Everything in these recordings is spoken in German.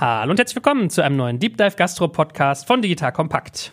Hallo und herzlich willkommen zu einem neuen Deep Dive Gastro Podcast von Digital Kompakt.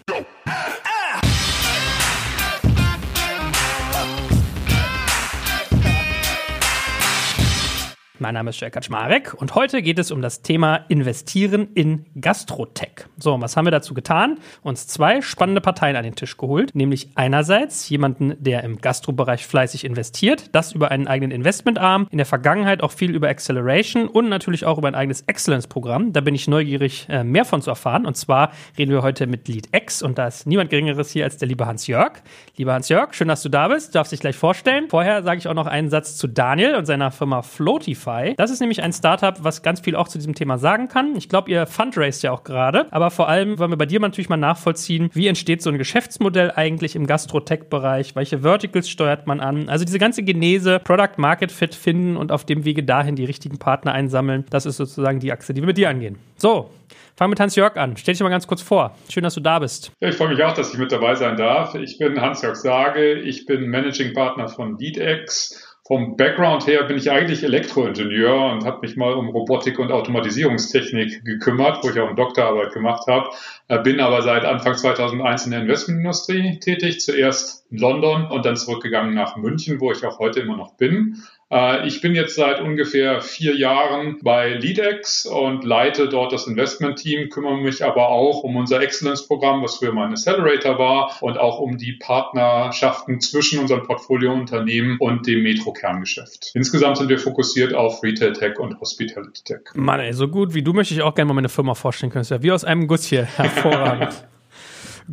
Mein Name ist Jörg Kaczmarek und heute geht es um das Thema Investieren in Gastrotech. So, was haben wir dazu getan? Uns zwei spannende Parteien an den Tisch geholt, nämlich einerseits jemanden, der im Gastrobereich fleißig investiert, das über einen eigenen Investmentarm, in der Vergangenheit auch viel über Acceleration und natürlich auch über ein eigenes Excellence-Programm. Da bin ich neugierig, äh, mehr von zu erfahren. Und zwar reden wir heute mit Lead X und da ist niemand Geringeres hier als der liebe Hans-Jörg. Lieber Hans-Jörg, schön, dass du da bist. Du darfst dich gleich vorstellen. Vorher sage ich auch noch einen Satz zu Daniel und seiner Firma Floatify. Shopify. Das ist nämlich ein Startup, was ganz viel auch zu diesem Thema sagen kann. Ich glaube, ihr fundraised ja auch gerade, aber vor allem wollen wir bei dir natürlich mal nachvollziehen, wie entsteht so ein Geschäftsmodell eigentlich im Gastro-Tech-Bereich, welche Verticals steuert man an. Also diese ganze Genese, Product Market Fit finden und auf dem Wege dahin die richtigen Partner einsammeln, das ist sozusagen die Achse, die wir mit dir angehen. So, Fangen wir mit Hans-Jörg an. Stell dich mal ganz kurz vor. Schön, dass du da bist. Ich freue mich auch, dass ich mit dabei sein darf. Ich bin Hans-Jörg Sage. Ich bin Managing Partner von LeadX vom Background her bin ich eigentlich Elektroingenieur und habe mich mal um Robotik und Automatisierungstechnik gekümmert, wo ich auch eine Doktorarbeit gemacht habe. Äh, bin aber seit Anfang 2001 in der Investmentindustrie tätig, zuerst in London und dann zurückgegangen nach München, wo ich auch heute immer noch bin. Äh, ich bin jetzt seit ungefähr vier Jahren bei LeadX und leite dort das Investment-Team, kümmere mich aber auch um unser Excellence-Programm, was früher mal ein Accelerator war, und auch um die Partnerschaften zwischen unseren Portfoliounternehmen und dem Metro-Kerngeschäft. Insgesamt sind wir fokussiert auf Retail Tech und Hospitality Tech. Mann, ey, so gut wie du möchte ich auch gerne mal meine Firma vorstellen können. Das ist ja wie aus einem Guss hier. Hervorragend.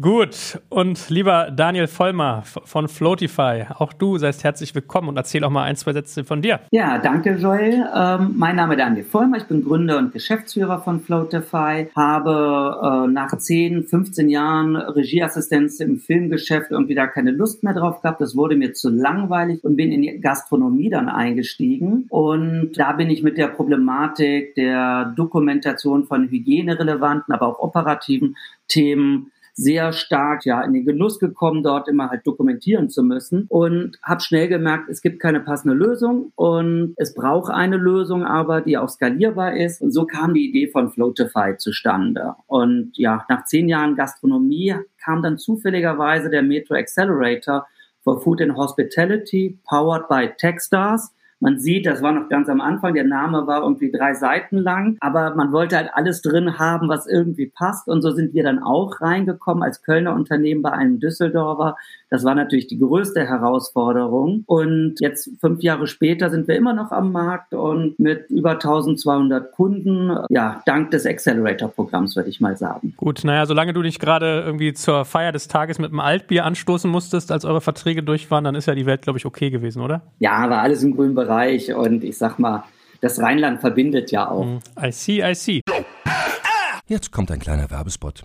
Gut, und lieber Daniel Vollmer von Floatify, auch du seist herzlich willkommen und erzähl auch mal ein, zwei Sätze von dir. Ja, danke Joel. Ähm, mein Name ist Daniel Vollmer, ich bin Gründer und Geschäftsführer von Floatify, habe äh, nach 10, 15 Jahren Regieassistenz im Filmgeschäft irgendwie da keine Lust mehr drauf gehabt. Das wurde mir zu langweilig und bin in die Gastronomie dann eingestiegen. Und da bin ich mit der Problematik der Dokumentation von hygienerelevanten, aber auch operativen Themen sehr stark ja in den Genuss gekommen, dort immer halt dokumentieren zu müssen und habe schnell gemerkt, es gibt keine passende Lösung und es braucht eine Lösung, aber die auch skalierbar ist. Und so kam die Idee von Floatify zustande. Und ja, nach zehn Jahren Gastronomie kam dann zufälligerweise der Metro Accelerator for Food and Hospitality, powered by Techstars man sieht, das war noch ganz am Anfang, der Name war irgendwie drei Seiten lang, aber man wollte halt alles drin haben, was irgendwie passt. Und so sind wir dann auch reingekommen als Kölner Unternehmen bei einem Düsseldorfer. Das war natürlich die größte Herausforderung. Und jetzt fünf Jahre später sind wir immer noch am Markt und mit über 1200 Kunden, ja, dank des Accelerator-Programms, würde ich mal sagen. Gut, naja, solange du dich gerade irgendwie zur Feier des Tages mit einem Altbier anstoßen musstest, als eure Verträge durch waren, dann ist ja die Welt, glaube ich, okay gewesen, oder? Ja, war alles im grünen Bereich. Und ich sag mal, das Rheinland verbindet ja auch. Mm, I see, I see. Jetzt kommt ein kleiner Werbespot.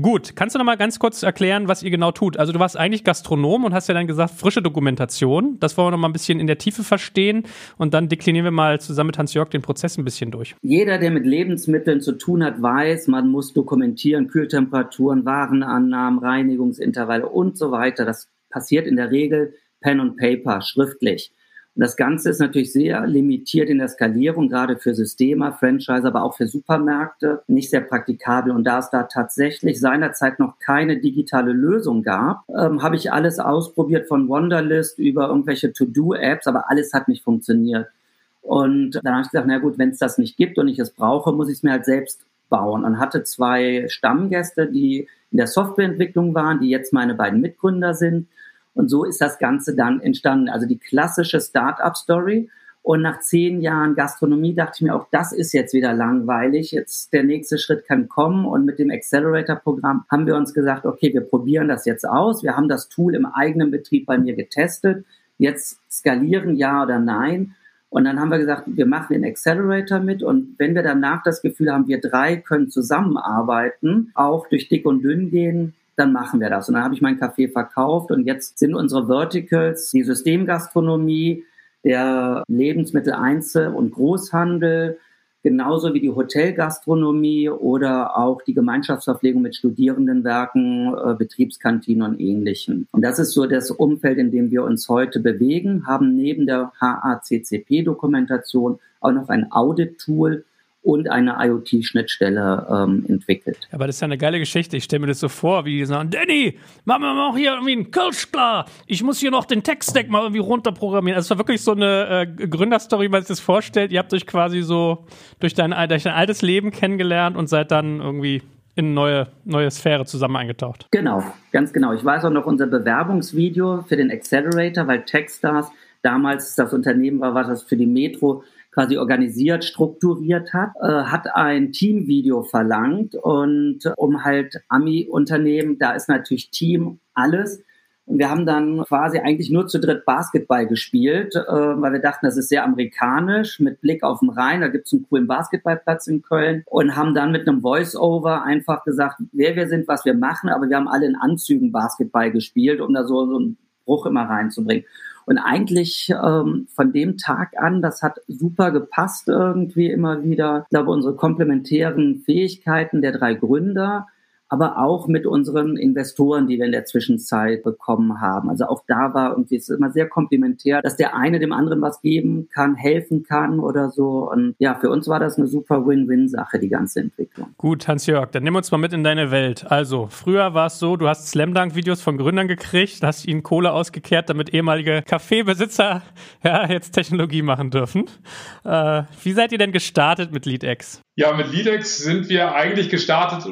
Gut, kannst du noch mal ganz kurz erklären, was ihr genau tut? Also du warst eigentlich Gastronom und hast ja dann gesagt, frische Dokumentation. Das wollen wir noch mal ein bisschen in der Tiefe verstehen und dann deklinieren wir mal zusammen mit Hans-Jörg den Prozess ein bisschen durch. Jeder, der mit Lebensmitteln zu tun hat, weiß, man muss dokumentieren, Kühltemperaturen, Warenannahmen, Reinigungsintervalle und so weiter. Das passiert in der Regel Pen und Paper, schriftlich. Und das Ganze ist natürlich sehr limitiert in der Skalierung, gerade für Systeme, Franchise, aber auch für Supermärkte, nicht sehr praktikabel. Und da es da tatsächlich seinerzeit noch keine digitale Lösung gab, ähm, habe ich alles ausprobiert von Wonderlist über irgendwelche To-Do-Apps, aber alles hat nicht funktioniert. Und dann habe ich gesagt, na gut, wenn es das nicht gibt und ich es brauche, muss ich es mir halt selbst bauen. Und hatte zwei Stammgäste, die in der Softwareentwicklung waren, die jetzt meine beiden Mitgründer sind. Und so ist das Ganze dann entstanden. Also die klassische Startup-Story. Und nach zehn Jahren Gastronomie dachte ich mir auch, das ist jetzt wieder langweilig. Jetzt der nächste Schritt kann kommen. Und mit dem Accelerator-Programm haben wir uns gesagt, okay, wir probieren das jetzt aus. Wir haben das Tool im eigenen Betrieb bei mir getestet. Jetzt skalieren, ja oder nein. Und dann haben wir gesagt, wir machen den Accelerator mit und wenn wir danach das Gefühl haben, wir drei können zusammenarbeiten, auch durch dick und dünn gehen, dann machen wir das. Und dann habe ich meinen Kaffee verkauft und jetzt sind unsere Verticals die Systemgastronomie, der Lebensmitteleinzel- und Großhandel, genauso wie die Hotelgastronomie oder auch die Gemeinschaftsverpflegung mit Studierendenwerken, äh, Betriebskantinen und ähnlichen. Und das ist so das Umfeld, in dem wir uns heute bewegen, haben neben der HACCP-Dokumentation auch noch ein Audit-Tool, und eine IoT-Schnittstelle ähm, entwickelt. Aber das ist ja eine geile Geschichte. Ich stelle mir das so vor, wie die sagen, Danny, machen wir mal hier irgendwie einen Kölsch klar. Ich muss hier noch den Text-Stack mal irgendwie runterprogrammieren. Also es war wirklich so eine äh, Gründerstory, wie man sich das vorstellt. Ihr habt euch quasi so durch dein, durch dein altes Leben kennengelernt und seid dann irgendwie in eine neue, neue Sphäre zusammen eingetaucht. Genau, ganz genau. Ich weiß auch noch unser Bewerbungsvideo für den Accelerator, weil Techstars damals das Unternehmen war, was das für die Metro quasi organisiert, strukturiert hat, äh, hat ein Teamvideo verlangt und um halt Ami-Unternehmen, da ist natürlich Team alles. Und wir haben dann quasi eigentlich nur zu dritt Basketball gespielt, äh, weil wir dachten, das ist sehr amerikanisch, mit Blick auf den Rhein, da gibt es einen coolen Basketballplatz in Köln und haben dann mit einem Voice-Over einfach gesagt, wer wir sind, was wir machen, aber wir haben alle in Anzügen Basketball gespielt, um da so, so einen Bruch immer reinzubringen. Und eigentlich ähm, von dem Tag an, das hat super gepasst irgendwie immer wieder. Ich glaube, unsere komplementären Fähigkeiten der drei Gründer aber auch mit unseren Investoren, die wir in der Zwischenzeit bekommen haben. Also auch da war irgendwie, es ist immer sehr komplementär, dass der eine dem anderen was geben kann, helfen kann oder so. Und ja, für uns war das eine super Win-Win-Sache, die ganze Entwicklung. Gut, Hans-Jörg, dann nimm uns mal mit in deine Welt. Also, früher war es so, du hast Slam Dunk-Videos von Gründern gekriegt, hast ihnen Kohle ausgekehrt, damit ehemalige Kaffeebesitzer ja, jetzt Technologie machen dürfen. Äh, wie seid ihr denn gestartet mit LeadX? Ja, mit LeadX sind wir eigentlich gestartet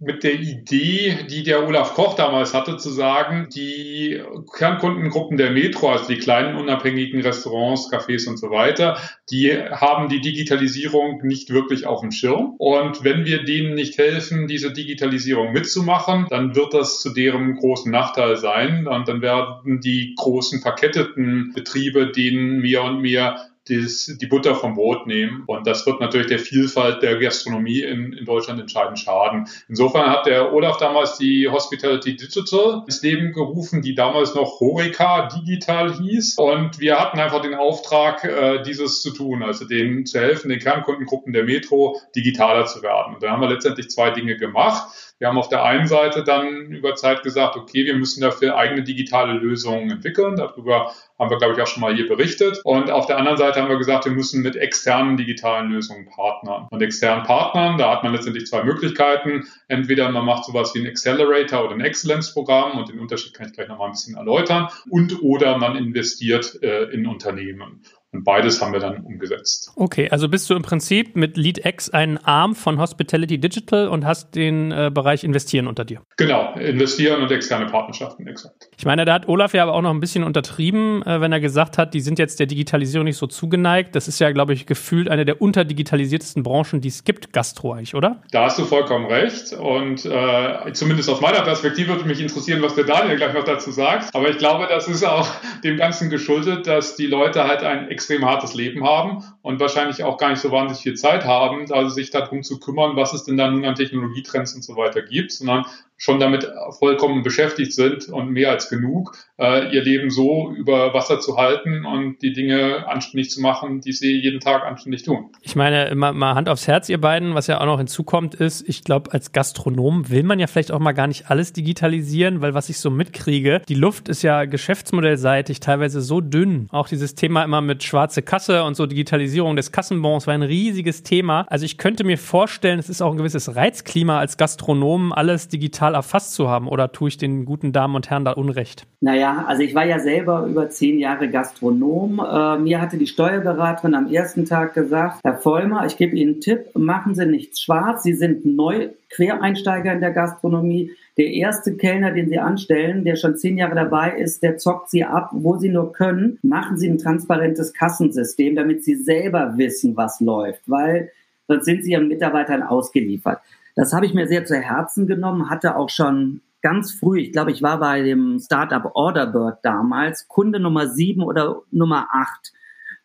mit der Idee, die der Olaf Koch damals hatte, zu sagen, die Kernkundengruppen der Metro, also die kleinen unabhängigen Restaurants, Cafés und so weiter, die haben die Digitalisierung nicht wirklich auf dem Schirm. Und wenn wir denen nicht helfen, diese Digitalisierung mitzumachen, dann wird das zu deren großen Nachteil sein. Und dann werden die großen verketteten Betriebe denen mehr und mehr das, die Butter vom Brot nehmen. Und das wird natürlich der Vielfalt der Gastronomie in, in Deutschland entscheidend schaden. Insofern hat der Olaf damals die Hospitality Digital ins Leben gerufen, die damals noch Horeca Digital hieß. Und wir hatten einfach den Auftrag, äh, dieses zu tun, also denen zu helfen, den Kernkundengruppen der Metro digitaler zu werden. Und da haben wir letztendlich zwei Dinge gemacht. Wir haben auf der einen Seite dann über Zeit gesagt, okay, wir müssen dafür eigene digitale Lösungen entwickeln. Darüber haben wir, glaube ich, auch schon mal hier berichtet. Und auf der anderen Seite haben wir gesagt, wir müssen mit externen digitalen Lösungen partnern. Und externen Partnern, da hat man letztendlich zwei Möglichkeiten. Entweder man macht sowas wie ein Accelerator oder ein Excellence-Programm und den Unterschied kann ich gleich noch mal ein bisschen erläutern. Und oder man investiert äh, in Unternehmen. Und beides haben wir dann umgesetzt. Okay, also bist du im Prinzip mit LeadX ein Arm von Hospitality Digital und hast den äh, Bereich Investieren unter dir. Genau, investieren und externe Partnerschaften, exakt. Ich meine, da hat Olaf ja aber auch noch ein bisschen untertrieben, äh, wenn er gesagt hat, die sind jetzt der Digitalisierung nicht so zugeneigt. Das ist ja, glaube ich, gefühlt eine der unterdigitalisiertesten Branchen, die es gibt, Gastro eigentlich, oder? Da hast du vollkommen recht. Und äh, zumindest aus meiner Perspektive würde mich interessieren, was der Daniel gleich noch dazu sagt. Aber ich glaube, das ist auch dem Ganzen geschuldet, dass die Leute halt ein extrem hartes Leben haben und wahrscheinlich auch gar nicht so wahnsinnig viel Zeit haben, also sich darum zu kümmern, was es denn da nun an Technologietrends und so weiter gibt, sondern schon damit vollkommen beschäftigt sind und mehr als genug, äh, ihr Leben so über Wasser zu halten und die Dinge anständig zu machen, die sie jeden Tag anständig tun. Ich meine, mal, mal Hand aufs Herz, ihr beiden, was ja auch noch hinzukommt, ist, ich glaube, als Gastronom will man ja vielleicht auch mal gar nicht alles digitalisieren, weil was ich so mitkriege, die Luft ist ja geschäftsmodellseitig teilweise so dünn. Auch dieses Thema immer mit schwarze Kasse und so Digitalisierung des Kassenbons war ein riesiges Thema. Also ich könnte mir vorstellen, es ist auch ein gewisses Reizklima als Gastronom, alles digital erfasst zu haben. Oder tue ich den guten Damen und Herren da Unrecht? Naja, also ich war ja selber über zehn Jahre Gastronom. Äh, mir hatte die Steuerberaterin am ersten Tag gesagt, Herr Vollmer, ich gebe Ihnen einen Tipp, machen Sie nichts schwarz. Sie sind neu Quereinsteiger in der Gastronomie. Der erste Kellner, den Sie anstellen, der schon zehn Jahre dabei ist, der zockt Sie ab, wo Sie nur können. Machen Sie ein transparentes Kassensystem, damit Sie selber wissen, was läuft, weil sonst sind Sie Ihren Mitarbeitern ausgeliefert. Das habe ich mir sehr zu Herzen genommen, hatte auch schon ganz früh, ich glaube, ich war bei dem Startup Orderbird damals, Kunde Nummer sieben oder Nummer acht.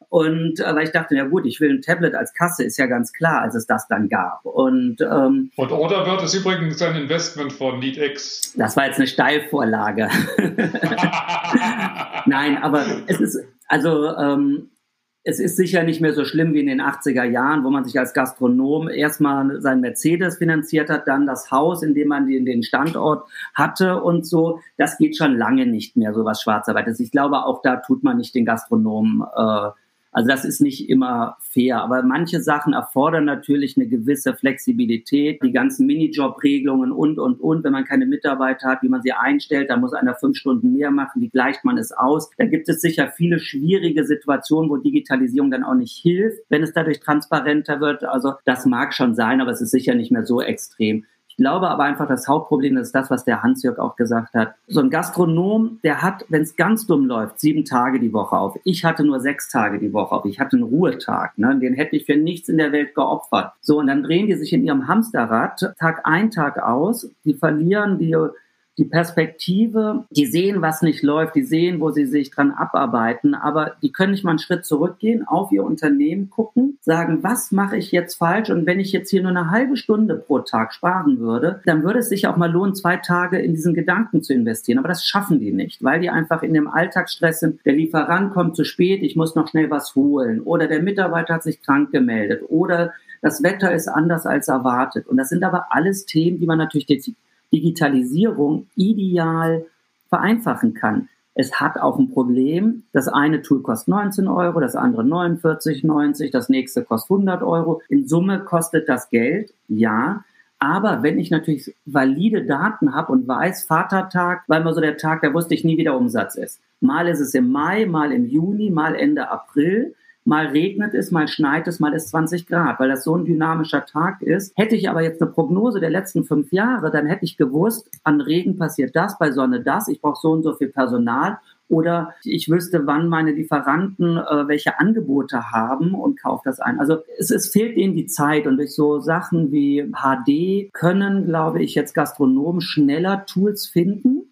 Und äh, weil ich dachte, ja gut, ich will ein Tablet als Kasse, ist ja ganz klar, als es das dann gab. Und, ähm, und Orderbird ist übrigens ein Investment von NeedX. Das war jetzt eine Steilvorlage. Nein, aber es ist, also ähm, es ist sicher nicht mehr so schlimm wie in den 80er Jahren, wo man sich als Gastronom erstmal sein Mercedes finanziert hat, dann das Haus, in dem man den, Standort hatte und so. Das geht schon lange nicht mehr, so was Schwarzarbeit ist. Ich glaube, auch da tut man nicht den Gastronomen äh, also das ist nicht immer fair, aber manche Sachen erfordern natürlich eine gewisse Flexibilität, die ganzen Minijob-Regelungen und, und, und. Wenn man keine Mitarbeiter hat, wie man sie einstellt, dann muss einer fünf Stunden mehr machen, wie gleicht man es aus? Da gibt es sicher viele schwierige Situationen, wo Digitalisierung dann auch nicht hilft, wenn es dadurch transparenter wird. Also das mag schon sein, aber es ist sicher nicht mehr so extrem glaube aber einfach, das Hauptproblem ist das, was der Hans-Jörg auch gesagt hat. So ein Gastronom, der hat, wenn es ganz dumm läuft, sieben Tage die Woche auf. Ich hatte nur sechs Tage die Woche auf. Ich hatte einen Ruhetag. Ne? Den hätte ich für nichts in der Welt geopfert. So, und dann drehen die sich in ihrem Hamsterrad Tag ein, Tag aus. Die verlieren die die Perspektive, die sehen, was nicht läuft, die sehen, wo sie sich dran abarbeiten, aber die können nicht mal einen Schritt zurückgehen, auf ihr Unternehmen gucken, sagen, was mache ich jetzt falsch? Und wenn ich jetzt hier nur eine halbe Stunde pro Tag sparen würde, dann würde es sich auch mal lohnen, zwei Tage in diesen Gedanken zu investieren. Aber das schaffen die nicht, weil die einfach in dem Alltagsstress sind. Der Lieferant kommt zu spät, ich muss noch schnell was holen. Oder der Mitarbeiter hat sich krank gemeldet. Oder das Wetter ist anders als erwartet. Und das sind aber alles Themen, die man natürlich Digitalisierung ideal vereinfachen kann. Es hat auch ein Problem. Das eine Tool kostet 19 Euro, das andere 49,90, das nächste kostet 100 Euro. In Summe kostet das Geld, ja. Aber wenn ich natürlich valide Daten habe und weiß, Vatertag, weil mal so der Tag, da wusste ich nie, wie der Umsatz ist. Mal ist es im Mai, mal im Juni, mal Ende April mal regnet es, mal schneit es, mal ist 20 Grad, weil das so ein dynamischer Tag ist. Hätte ich aber jetzt eine Prognose der letzten fünf Jahre, dann hätte ich gewusst, an Regen passiert das, bei Sonne das, ich brauche so und so viel Personal oder ich wüsste, wann meine Lieferanten äh, welche Angebote haben und kaufe das ein. Also es, es fehlt ihnen die Zeit und durch so Sachen wie HD können, glaube ich, jetzt Gastronomen schneller Tools finden,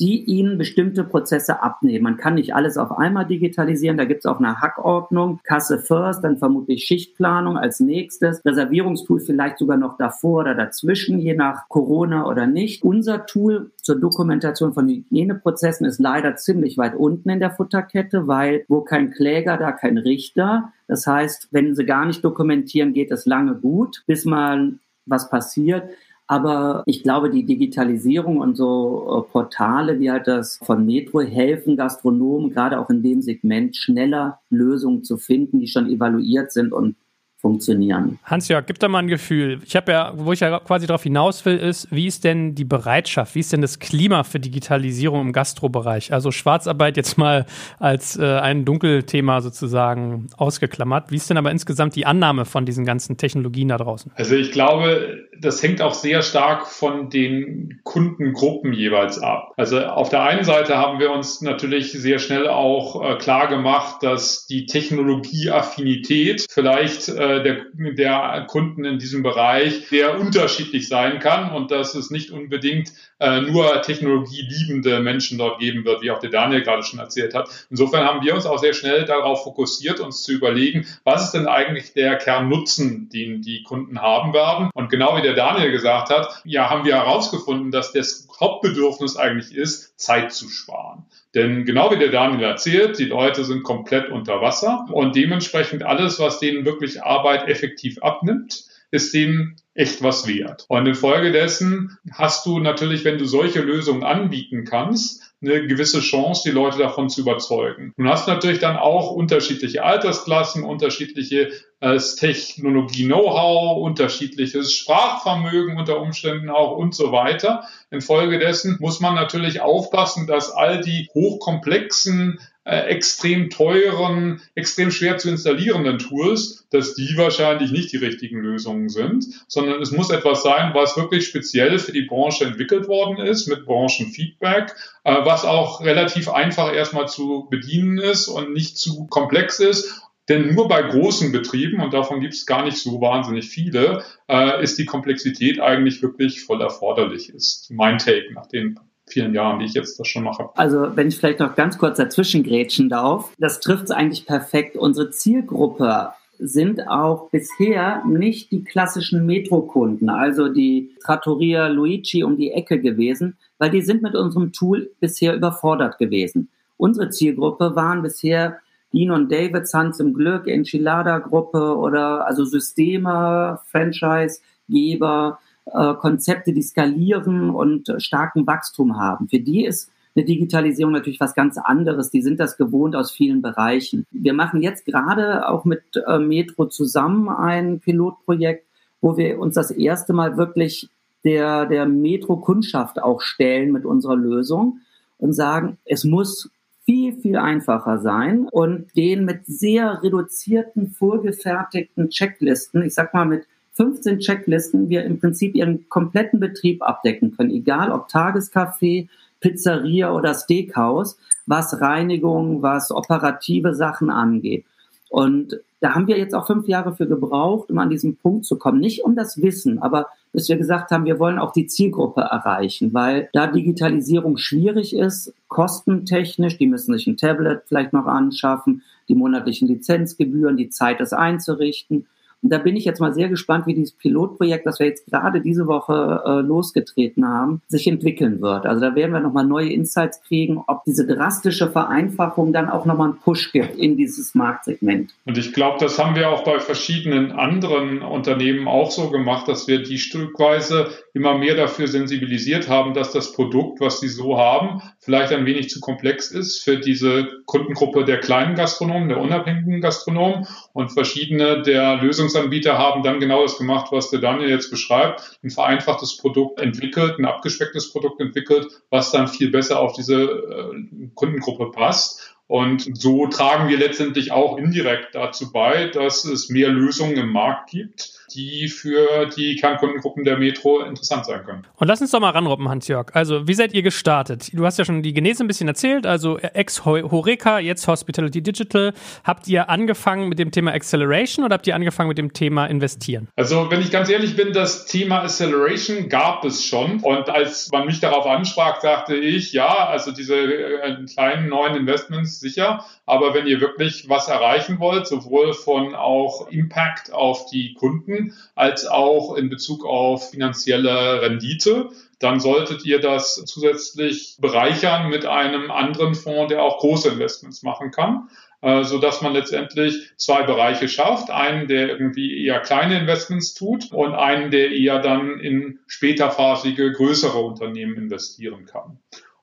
die ihnen bestimmte Prozesse abnehmen. Man kann nicht alles auf einmal digitalisieren, da gibt es auch eine Hackordnung, Kasse first, dann vermutlich Schichtplanung als nächstes, Reservierungstool vielleicht sogar noch davor oder dazwischen, je nach Corona oder nicht. Unser Tool zur Dokumentation von Hygieneprozessen ist leider ziemlich weit unten in der Futterkette, weil wo kein Kläger, da kein Richter. Das heißt, wenn sie gar nicht dokumentieren, geht es lange gut, bis mal was passiert. Aber ich glaube, die Digitalisierung und so äh, Portale wie halt das von Metro helfen Gastronomen gerade auch in dem Segment schneller Lösungen zu finden, die schon evaluiert sind und funktionieren. Hans-Jörg, gib da mal ein Gefühl. Ich habe ja, wo ich ja quasi darauf hinaus will, ist, wie ist denn die Bereitschaft, wie ist denn das Klima für Digitalisierung im Gastrobereich? Also Schwarzarbeit jetzt mal als äh, ein Dunkelthema sozusagen ausgeklammert. Wie ist denn aber insgesamt die Annahme von diesen ganzen Technologien da draußen? Also ich glaube, das hängt auch sehr stark von den Kundengruppen jeweils ab. Also auf der einen Seite haben wir uns natürlich sehr schnell auch äh, klar gemacht, dass die Technologieaffinität vielleicht äh, der, der Kunden in diesem Bereich sehr unterschiedlich sein kann und dass es nicht unbedingt äh, nur technologieliebende Menschen dort geben wird, wie auch der Daniel gerade schon erzählt hat. Insofern haben wir uns auch sehr schnell darauf fokussiert, uns zu überlegen, was ist denn eigentlich der Kernnutzen, den die Kunden haben werden. Und genau wie der Daniel gesagt hat, ja, haben wir herausgefunden, dass das Hauptbedürfnis eigentlich ist, Zeit zu sparen. Denn genau wie der Daniel erzählt, die Leute sind komplett unter Wasser und dementsprechend alles, was denen wirklich Arbeit effektiv abnimmt, ist denen echt was wert. Und infolgedessen hast du natürlich, wenn du solche Lösungen anbieten kannst, eine gewisse Chance, die Leute davon zu überzeugen. Du hast natürlich dann auch unterschiedliche Altersklassen, unterschiedliche äh, Technologie-Know-how, unterschiedliches Sprachvermögen unter Umständen auch und so weiter. Infolgedessen muss man natürlich aufpassen, dass all die hochkomplexen äh, extrem teuren, extrem schwer zu installierenden Tools, dass die wahrscheinlich nicht die richtigen Lösungen sind, sondern es muss etwas sein, was wirklich speziell für die Branche entwickelt worden ist, mit Branchenfeedback, äh, was auch relativ einfach erstmal zu bedienen ist und nicht zu komplex ist denn nur bei großen Betrieben, und davon gibt es gar nicht so wahnsinnig viele, äh, ist die Komplexität eigentlich wirklich voll erforderlich, ist mein Take nach den vielen Jahren, die ich jetzt das schon mache. Also wenn ich vielleicht noch ganz kurz dazwischen grätschen darf, das trifft es eigentlich perfekt. Unsere Zielgruppe sind auch bisher nicht die klassischen Metro-Kunden, also die Trattoria Luigi um die Ecke gewesen, weil die sind mit unserem Tool bisher überfordert gewesen. Unsere Zielgruppe waren bisher Dean und David, Hans im Glück, Enchilada-Gruppe oder also Systeme, Franchise-Geber, äh, Konzepte, die skalieren und äh, starken Wachstum haben. Für die ist eine Digitalisierung natürlich was ganz anderes. Die sind das gewohnt aus vielen Bereichen. Wir machen jetzt gerade auch mit äh, Metro zusammen ein Pilotprojekt, wo wir uns das erste Mal wirklich der, der Metro-Kundschaft auch stellen mit unserer Lösung und sagen, es muss viel, viel einfacher sein und den mit sehr reduzierten, vorgefertigten Checklisten, ich sag mal mit 15 Checklisten wir im Prinzip ihren kompletten Betrieb abdecken können, egal ob Tagescafé, Pizzeria oder Steakhouse, was Reinigung, was operative Sachen angeht. Und da haben wir jetzt auch fünf Jahre für gebraucht, um an diesen Punkt zu kommen. Nicht um das Wissen, aber bis wir gesagt haben, wir wollen auch die Zielgruppe erreichen, weil da Digitalisierung schwierig ist, kostentechnisch, die müssen sich ein Tablet vielleicht noch anschaffen, die monatlichen Lizenzgebühren, die Zeit, das einzurichten. Da bin ich jetzt mal sehr gespannt, wie dieses Pilotprojekt, das wir jetzt gerade diese Woche äh, losgetreten haben, sich entwickeln wird. Also da werden wir nochmal neue Insights kriegen, ob diese drastische Vereinfachung dann auch nochmal einen Push gibt in dieses Marktsegment. Und ich glaube, das haben wir auch bei verschiedenen anderen Unternehmen auch so gemacht, dass wir die stückweise immer mehr dafür sensibilisiert haben, dass das Produkt, was sie so haben, vielleicht ein wenig zu komplex ist für diese Kundengruppe der kleinen Gastronomen, der unabhängigen Gastronomen und verschiedene der Lösungsanbieter haben dann genau das gemacht, was der Daniel jetzt beschreibt, ein vereinfachtes Produkt entwickelt, ein abgespecktes Produkt entwickelt, was dann viel besser auf diese äh, Kundengruppe passt. Und so tragen wir letztendlich auch indirekt dazu bei, dass es mehr Lösungen im Markt gibt die für die Kernkundengruppen der Metro interessant sein können. Und lass uns doch mal ranroppen, Hans-Jörg. Also, wie seid ihr gestartet? Du hast ja schon die Genese ein bisschen erzählt, also ex-Horeca, jetzt Hospitality Digital. Habt ihr angefangen mit dem Thema Acceleration oder habt ihr angefangen mit dem Thema Investieren? Also, wenn ich ganz ehrlich bin, das Thema Acceleration gab es schon. Und als man mich darauf ansprach, sagte ich, ja, also diese äh, kleinen neuen Investments sicher. Aber wenn ihr wirklich was erreichen wollt, sowohl von auch Impact auf die Kunden als auch in Bezug auf finanzielle Rendite, dann solltet ihr das zusätzlich bereichern mit einem anderen Fonds, der auch große Investments machen kann äh, so dass man letztendlich zwei Bereiche schafft. Einen, der irgendwie eher kleine Investments tut und einen, der eher dann in späterphasige größere Unternehmen investieren kann.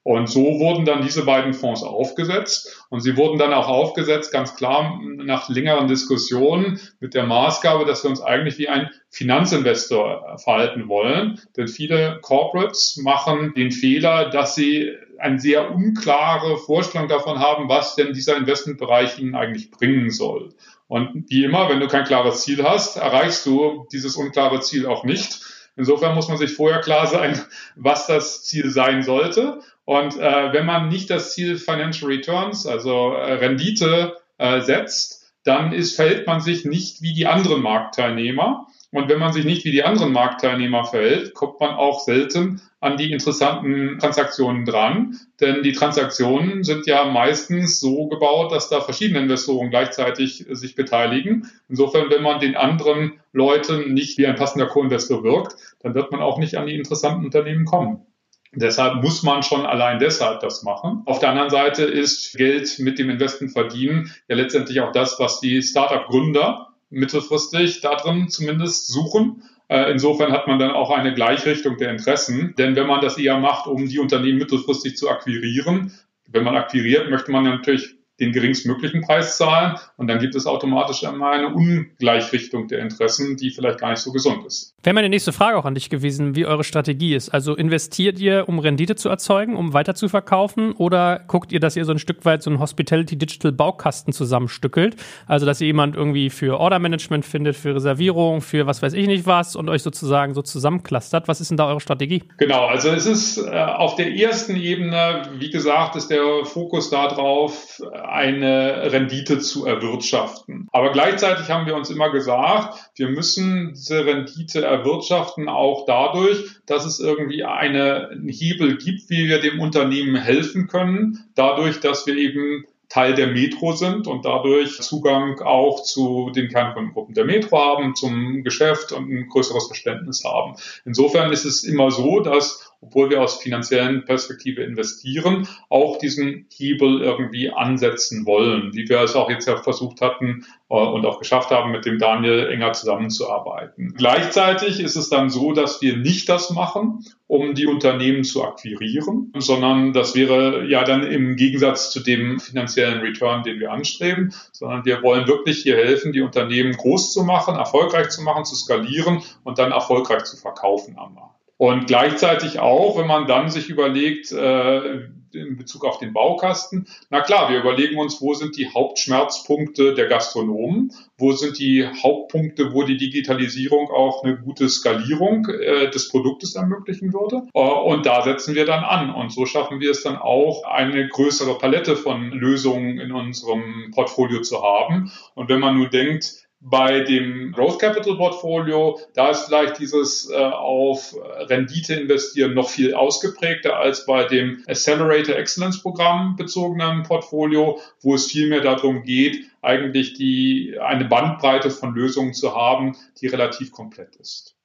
Und so wurden dann diese beiden Fonds aufgesetzt. Und sie wurden dann auch aufgesetzt, ganz klar nach längeren Diskussionen mit der Maßgabe, dass wir uns eigentlich wie ein Finanzinvestor verhalten wollen. Denn viele Corporates machen den Fehler, dass sie eine sehr unklare Vorstellung davon haben, was denn dieser Investmentbereich ihnen eigentlich bringen soll. Und wie immer, wenn du kein klares Ziel hast, erreichst du dieses unklare Ziel auch nicht. Insofern muss man sich vorher klar sein, was das Ziel sein sollte. Und äh, wenn man nicht das Ziel Financial Returns, also äh, Rendite, äh, setzt, dann ist, verhält man sich nicht wie die anderen Marktteilnehmer. Und wenn man sich nicht wie die anderen Marktteilnehmer verhält, kommt man auch selten an die interessanten Transaktionen dran. Denn die Transaktionen sind ja meistens so gebaut, dass da verschiedene Investoren gleichzeitig sich beteiligen. Insofern, wenn man den anderen Leuten nicht wie ein passender Co-Investor wirkt, dann wird man auch nicht an die interessanten Unternehmen kommen. Deshalb muss man schon allein deshalb das machen. Auf der anderen Seite ist Geld mit dem Investment verdienen ja letztendlich auch das, was die Startup-Gründer mittelfristig da drin zumindest suchen. Äh, insofern hat man dann auch eine Gleichrichtung der Interessen. Denn wenn man das eher macht, um die Unternehmen mittelfristig zu akquirieren, wenn man akquiriert, möchte man natürlich den geringstmöglichen Preis zahlen und dann gibt es automatisch immer eine Ungleichrichtung der Interessen, die vielleicht gar nicht so gesund ist. Wäre meine nächste Frage auch an dich gewesen, wie eure Strategie ist. Also investiert ihr, um Rendite zu erzeugen, um weiter zu verkaufen oder guckt ihr, dass ihr so ein Stück weit so einen Hospitality Digital Baukasten zusammenstückelt? Also, dass ihr jemand irgendwie für Order Management findet, für Reservierung, für was weiß ich nicht was und euch sozusagen so zusammenclustert. Was ist denn da eure Strategie? Genau, also es ist äh, auf der ersten Ebene, wie gesagt, ist der Fokus darauf, eine Rendite zu erwirtschaften. Aber gleichzeitig haben wir uns immer gesagt, wir müssen diese Rendite erwirtschaften auch dadurch, dass es irgendwie einen Hebel gibt, wie wir dem Unternehmen helfen können, dadurch, dass wir eben Teil der Metro sind und dadurch Zugang auch zu den Kernkundengruppen der Metro haben, zum Geschäft und ein größeres Verständnis haben. Insofern ist es immer so, dass obwohl wir aus finanziellen Perspektive investieren, auch diesen Hebel irgendwie ansetzen wollen, wie wir es auch jetzt ja versucht hatten äh, und auch geschafft haben, mit dem Daniel enger zusammenzuarbeiten. Gleichzeitig ist es dann so, dass wir nicht das machen, um die Unternehmen zu akquirieren, sondern das wäre ja dann im Gegensatz zu dem finanziellen Return, den wir anstreben, sondern wir wollen wirklich hier helfen, die Unternehmen groß zu machen, erfolgreich zu machen, zu skalieren und dann erfolgreich zu verkaufen am Markt. Und gleichzeitig auch, wenn man dann sich überlegt, äh, in Bezug auf den Baukasten, na klar, wir überlegen uns, wo sind die Hauptschmerzpunkte der Gastronomen, wo sind die Hauptpunkte, wo die Digitalisierung auch eine gute Skalierung äh, des Produktes ermöglichen würde. Äh, und da setzen wir dann an. Und so schaffen wir es dann auch, eine größere Palette von Lösungen in unserem Portfolio zu haben. Und wenn man nur denkt, bei dem Growth Capital Portfolio, da ist vielleicht dieses äh, auf Rendite investieren noch viel ausgeprägter als bei dem Accelerator Excellence Programm bezogenen Portfolio, wo es vielmehr darum geht, eigentlich die, eine Bandbreite von Lösungen zu haben, die relativ komplett ist.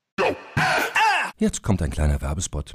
Jetzt kommt ein kleiner Werbespot.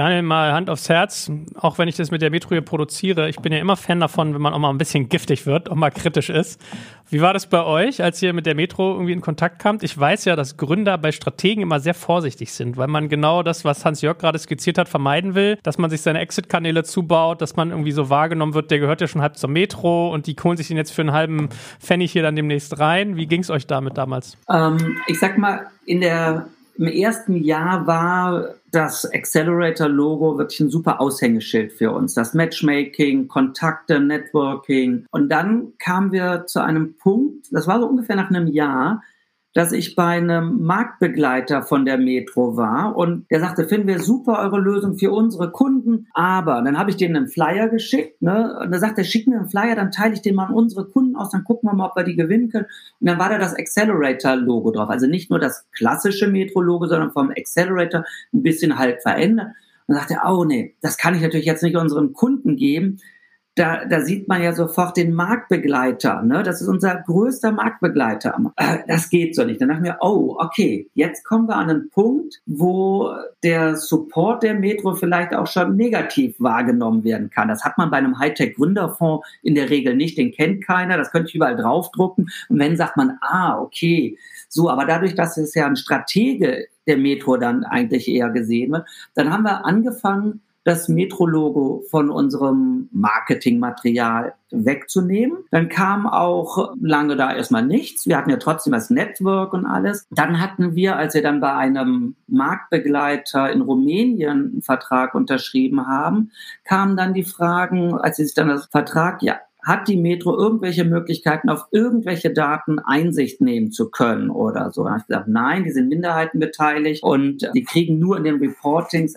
Daniel, mal Hand aufs Herz, auch wenn ich das mit der Metro hier produziere, ich bin ja immer Fan davon, wenn man auch mal ein bisschen giftig wird, auch mal kritisch ist. Wie war das bei euch, als ihr mit der Metro irgendwie in Kontakt kamt? Ich weiß ja, dass Gründer bei Strategen immer sehr vorsichtig sind, weil man genau das, was Hans-Jörg gerade skizziert hat, vermeiden will, dass man sich seine Exit-Kanäle zubaut, dass man irgendwie so wahrgenommen wird, der gehört ja schon halb zur Metro und die holen sich den jetzt für einen halben Pfennig hier dann demnächst rein. Wie ging es euch damit damals? Ähm, ich sag mal, in der im ersten Jahr war das Accelerator-Logo wirklich ein super Aushängeschild für uns. Das Matchmaking, Kontakte, Networking. Und dann kamen wir zu einem Punkt, das war so ungefähr nach einem Jahr, dass ich bei einem Marktbegleiter von der Metro war und der sagte, finden wir super eure Lösung für unsere Kunden, aber dann habe ich denen einen Flyer geschickt, ne? Und er, schick mir einen Flyer, dann teile ich den mal an unsere Kunden aus, dann gucken wir mal, ob wir die gewinnen können. Und dann war da das Accelerator-Logo drauf. Also nicht nur das klassische Metro-Logo, sondern vom Accelerator ein bisschen halt verändert. Und dann sagte oh nee, das kann ich natürlich jetzt nicht unseren Kunden geben da, da sieht man ja sofort den Marktbegleiter. Ne? Das ist unser größter Marktbegleiter. Äh, das geht so nicht. Dann dachte ich mir, oh, okay, jetzt kommen wir an einen Punkt, wo der Support der Metro vielleicht auch schon negativ wahrgenommen werden kann. Das hat man bei einem Hightech-Gründerfonds in der Regel nicht. Den kennt keiner. Das könnte ich überall draufdrucken. Und wenn sagt man, ah, okay, so, aber dadurch, dass es ja ein Stratege der Metro dann eigentlich eher gesehen wird, dann haben wir angefangen, das Metro-Logo von unserem Marketingmaterial wegzunehmen. Dann kam auch lange da erstmal nichts. Wir hatten ja trotzdem das Network und alles. Dann hatten wir, als wir dann bei einem Marktbegleiter in Rumänien einen Vertrag unterschrieben haben, kamen dann die Fragen, als sie sich dann das Vertrag, ja, hat die Metro irgendwelche Möglichkeiten, auf irgendwelche Daten Einsicht nehmen zu können oder so? Da habe ich gesagt, nein, die sind Minderheiten beteiligt und die kriegen nur in den Reportings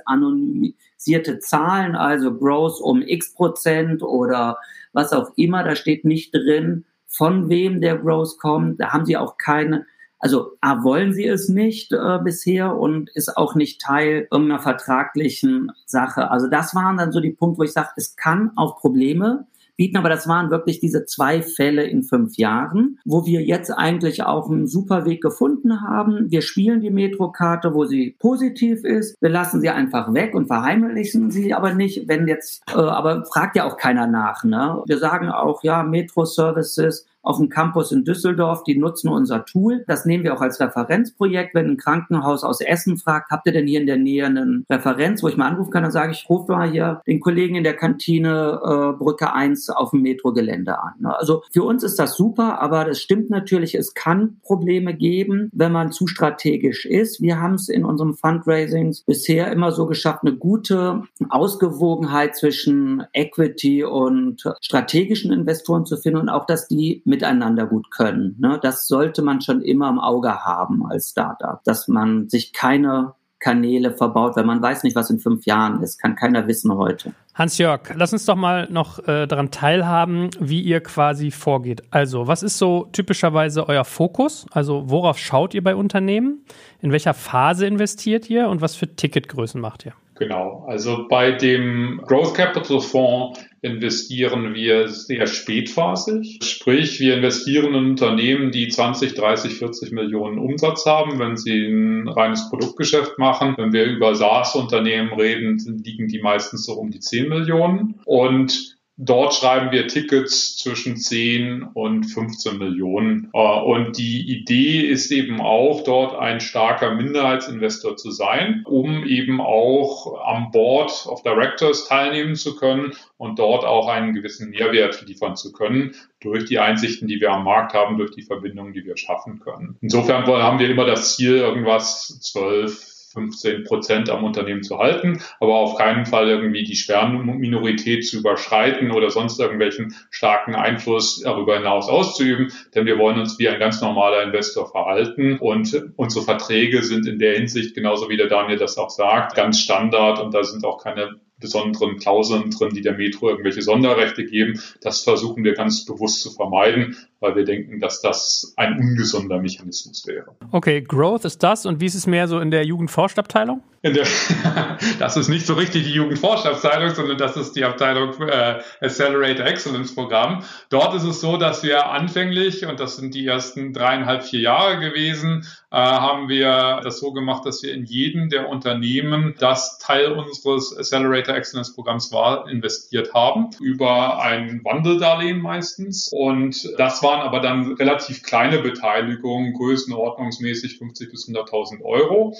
anonymisierte Zahlen, also Growth um x Prozent oder was auch immer. Da steht nicht drin, von wem der Growth kommt. Da haben sie auch keine also A, wollen sie es nicht äh, bisher und ist auch nicht Teil irgendeiner vertraglichen Sache. Also das waren dann so die Punkte, wo ich sage, es kann auf Probleme bieten. Aber das waren wirklich diese zwei Fälle in fünf Jahren, wo wir jetzt eigentlich auch einen super Weg gefunden haben. Wir spielen die Metro-Karte, wo sie positiv ist. Wir lassen sie einfach weg und verheimlichen sie aber nicht, wenn jetzt, äh, aber fragt ja auch keiner nach. Ne? Wir sagen auch, ja, Metro-Services auf dem Campus in Düsseldorf, die nutzen unser Tool. Das nehmen wir auch als Referenzprojekt. Wenn ein Krankenhaus aus Essen fragt, habt ihr denn hier in der Nähe eine Referenz, wo ich mal anrufen kann, dann sage ich, ruf mal hier den Kollegen in der Kantine äh, Brücke 1 auf dem Metrogelände an. Ne? Also für uns ist das super, aber das stimmt natürlich, es kann Probleme geben, wenn man zu strategisch ist. Wir haben es in unserem Fundraisings bisher immer so geschafft, eine gute Ausgewogenheit zwischen Equity und strategischen Investoren zu finden und auch, dass die miteinander gut können. Ne? Das sollte man schon immer im Auge haben als Startup, dass man sich keine Kanäle verbaut, weil man weiß nicht, was in fünf Jahren ist. Kann keiner wissen heute. Hans-Jörg, lass uns doch mal noch äh, daran teilhaben, wie ihr quasi vorgeht. Also, was ist so typischerweise euer Fokus? Also, worauf schaut ihr bei Unternehmen? In welcher Phase investiert ihr und was für Ticketgrößen macht ihr? Genau, also bei dem Growth Capital Fonds investieren wir sehr spätphasig. Sprich, wir investieren in Unternehmen, die 20, 30, 40 Millionen Umsatz haben, wenn sie ein reines Produktgeschäft machen. Wenn wir über SaaS-Unternehmen reden, liegen die meistens so um die 10 Millionen. Und Dort schreiben wir Tickets zwischen 10 und 15 Millionen. Äh, und die Idee ist eben auch, dort ein starker Minderheitsinvestor zu sein, um eben auch am Board of Directors teilnehmen zu können und dort auch einen gewissen Mehrwert liefern zu können durch die Einsichten, die wir am Markt haben, durch die Verbindungen, die wir schaffen können. Insofern haben wir immer das Ziel, irgendwas 12, 15 Prozent am Unternehmen zu halten, aber auf keinen Fall irgendwie die Sperrenminorität zu überschreiten oder sonst irgendwelchen starken Einfluss darüber hinaus auszuüben, denn wir wollen uns wie ein ganz normaler Investor verhalten und unsere Verträge sind in der Hinsicht, genauso wie der Daniel das auch sagt, ganz Standard und da sind auch keine besonderen Klauseln drin, die der Metro irgendwelche Sonderrechte geben. Das versuchen wir ganz bewusst zu vermeiden, weil wir denken, dass das ein ungesunder Mechanismus wäre. Okay, Growth ist das und wie ist es mehr so in der Jugendforschabteilung? Der, das ist nicht so richtig die Jugendforschabteilung, sondern das ist die Abteilung äh, Accelerator Excellence Programm. Dort ist es so, dass wir anfänglich, und das sind die ersten dreieinhalb, vier Jahre gewesen, äh, haben wir das so gemacht, dass wir in jedem der Unternehmen, das Teil unseres Accelerator Excellence Programms war, investiert haben, über ein Wandeldarlehen meistens. Und das waren aber dann relativ kleine Beteiligungen, größenordnungsmäßig 50 bis 100.000 Euro.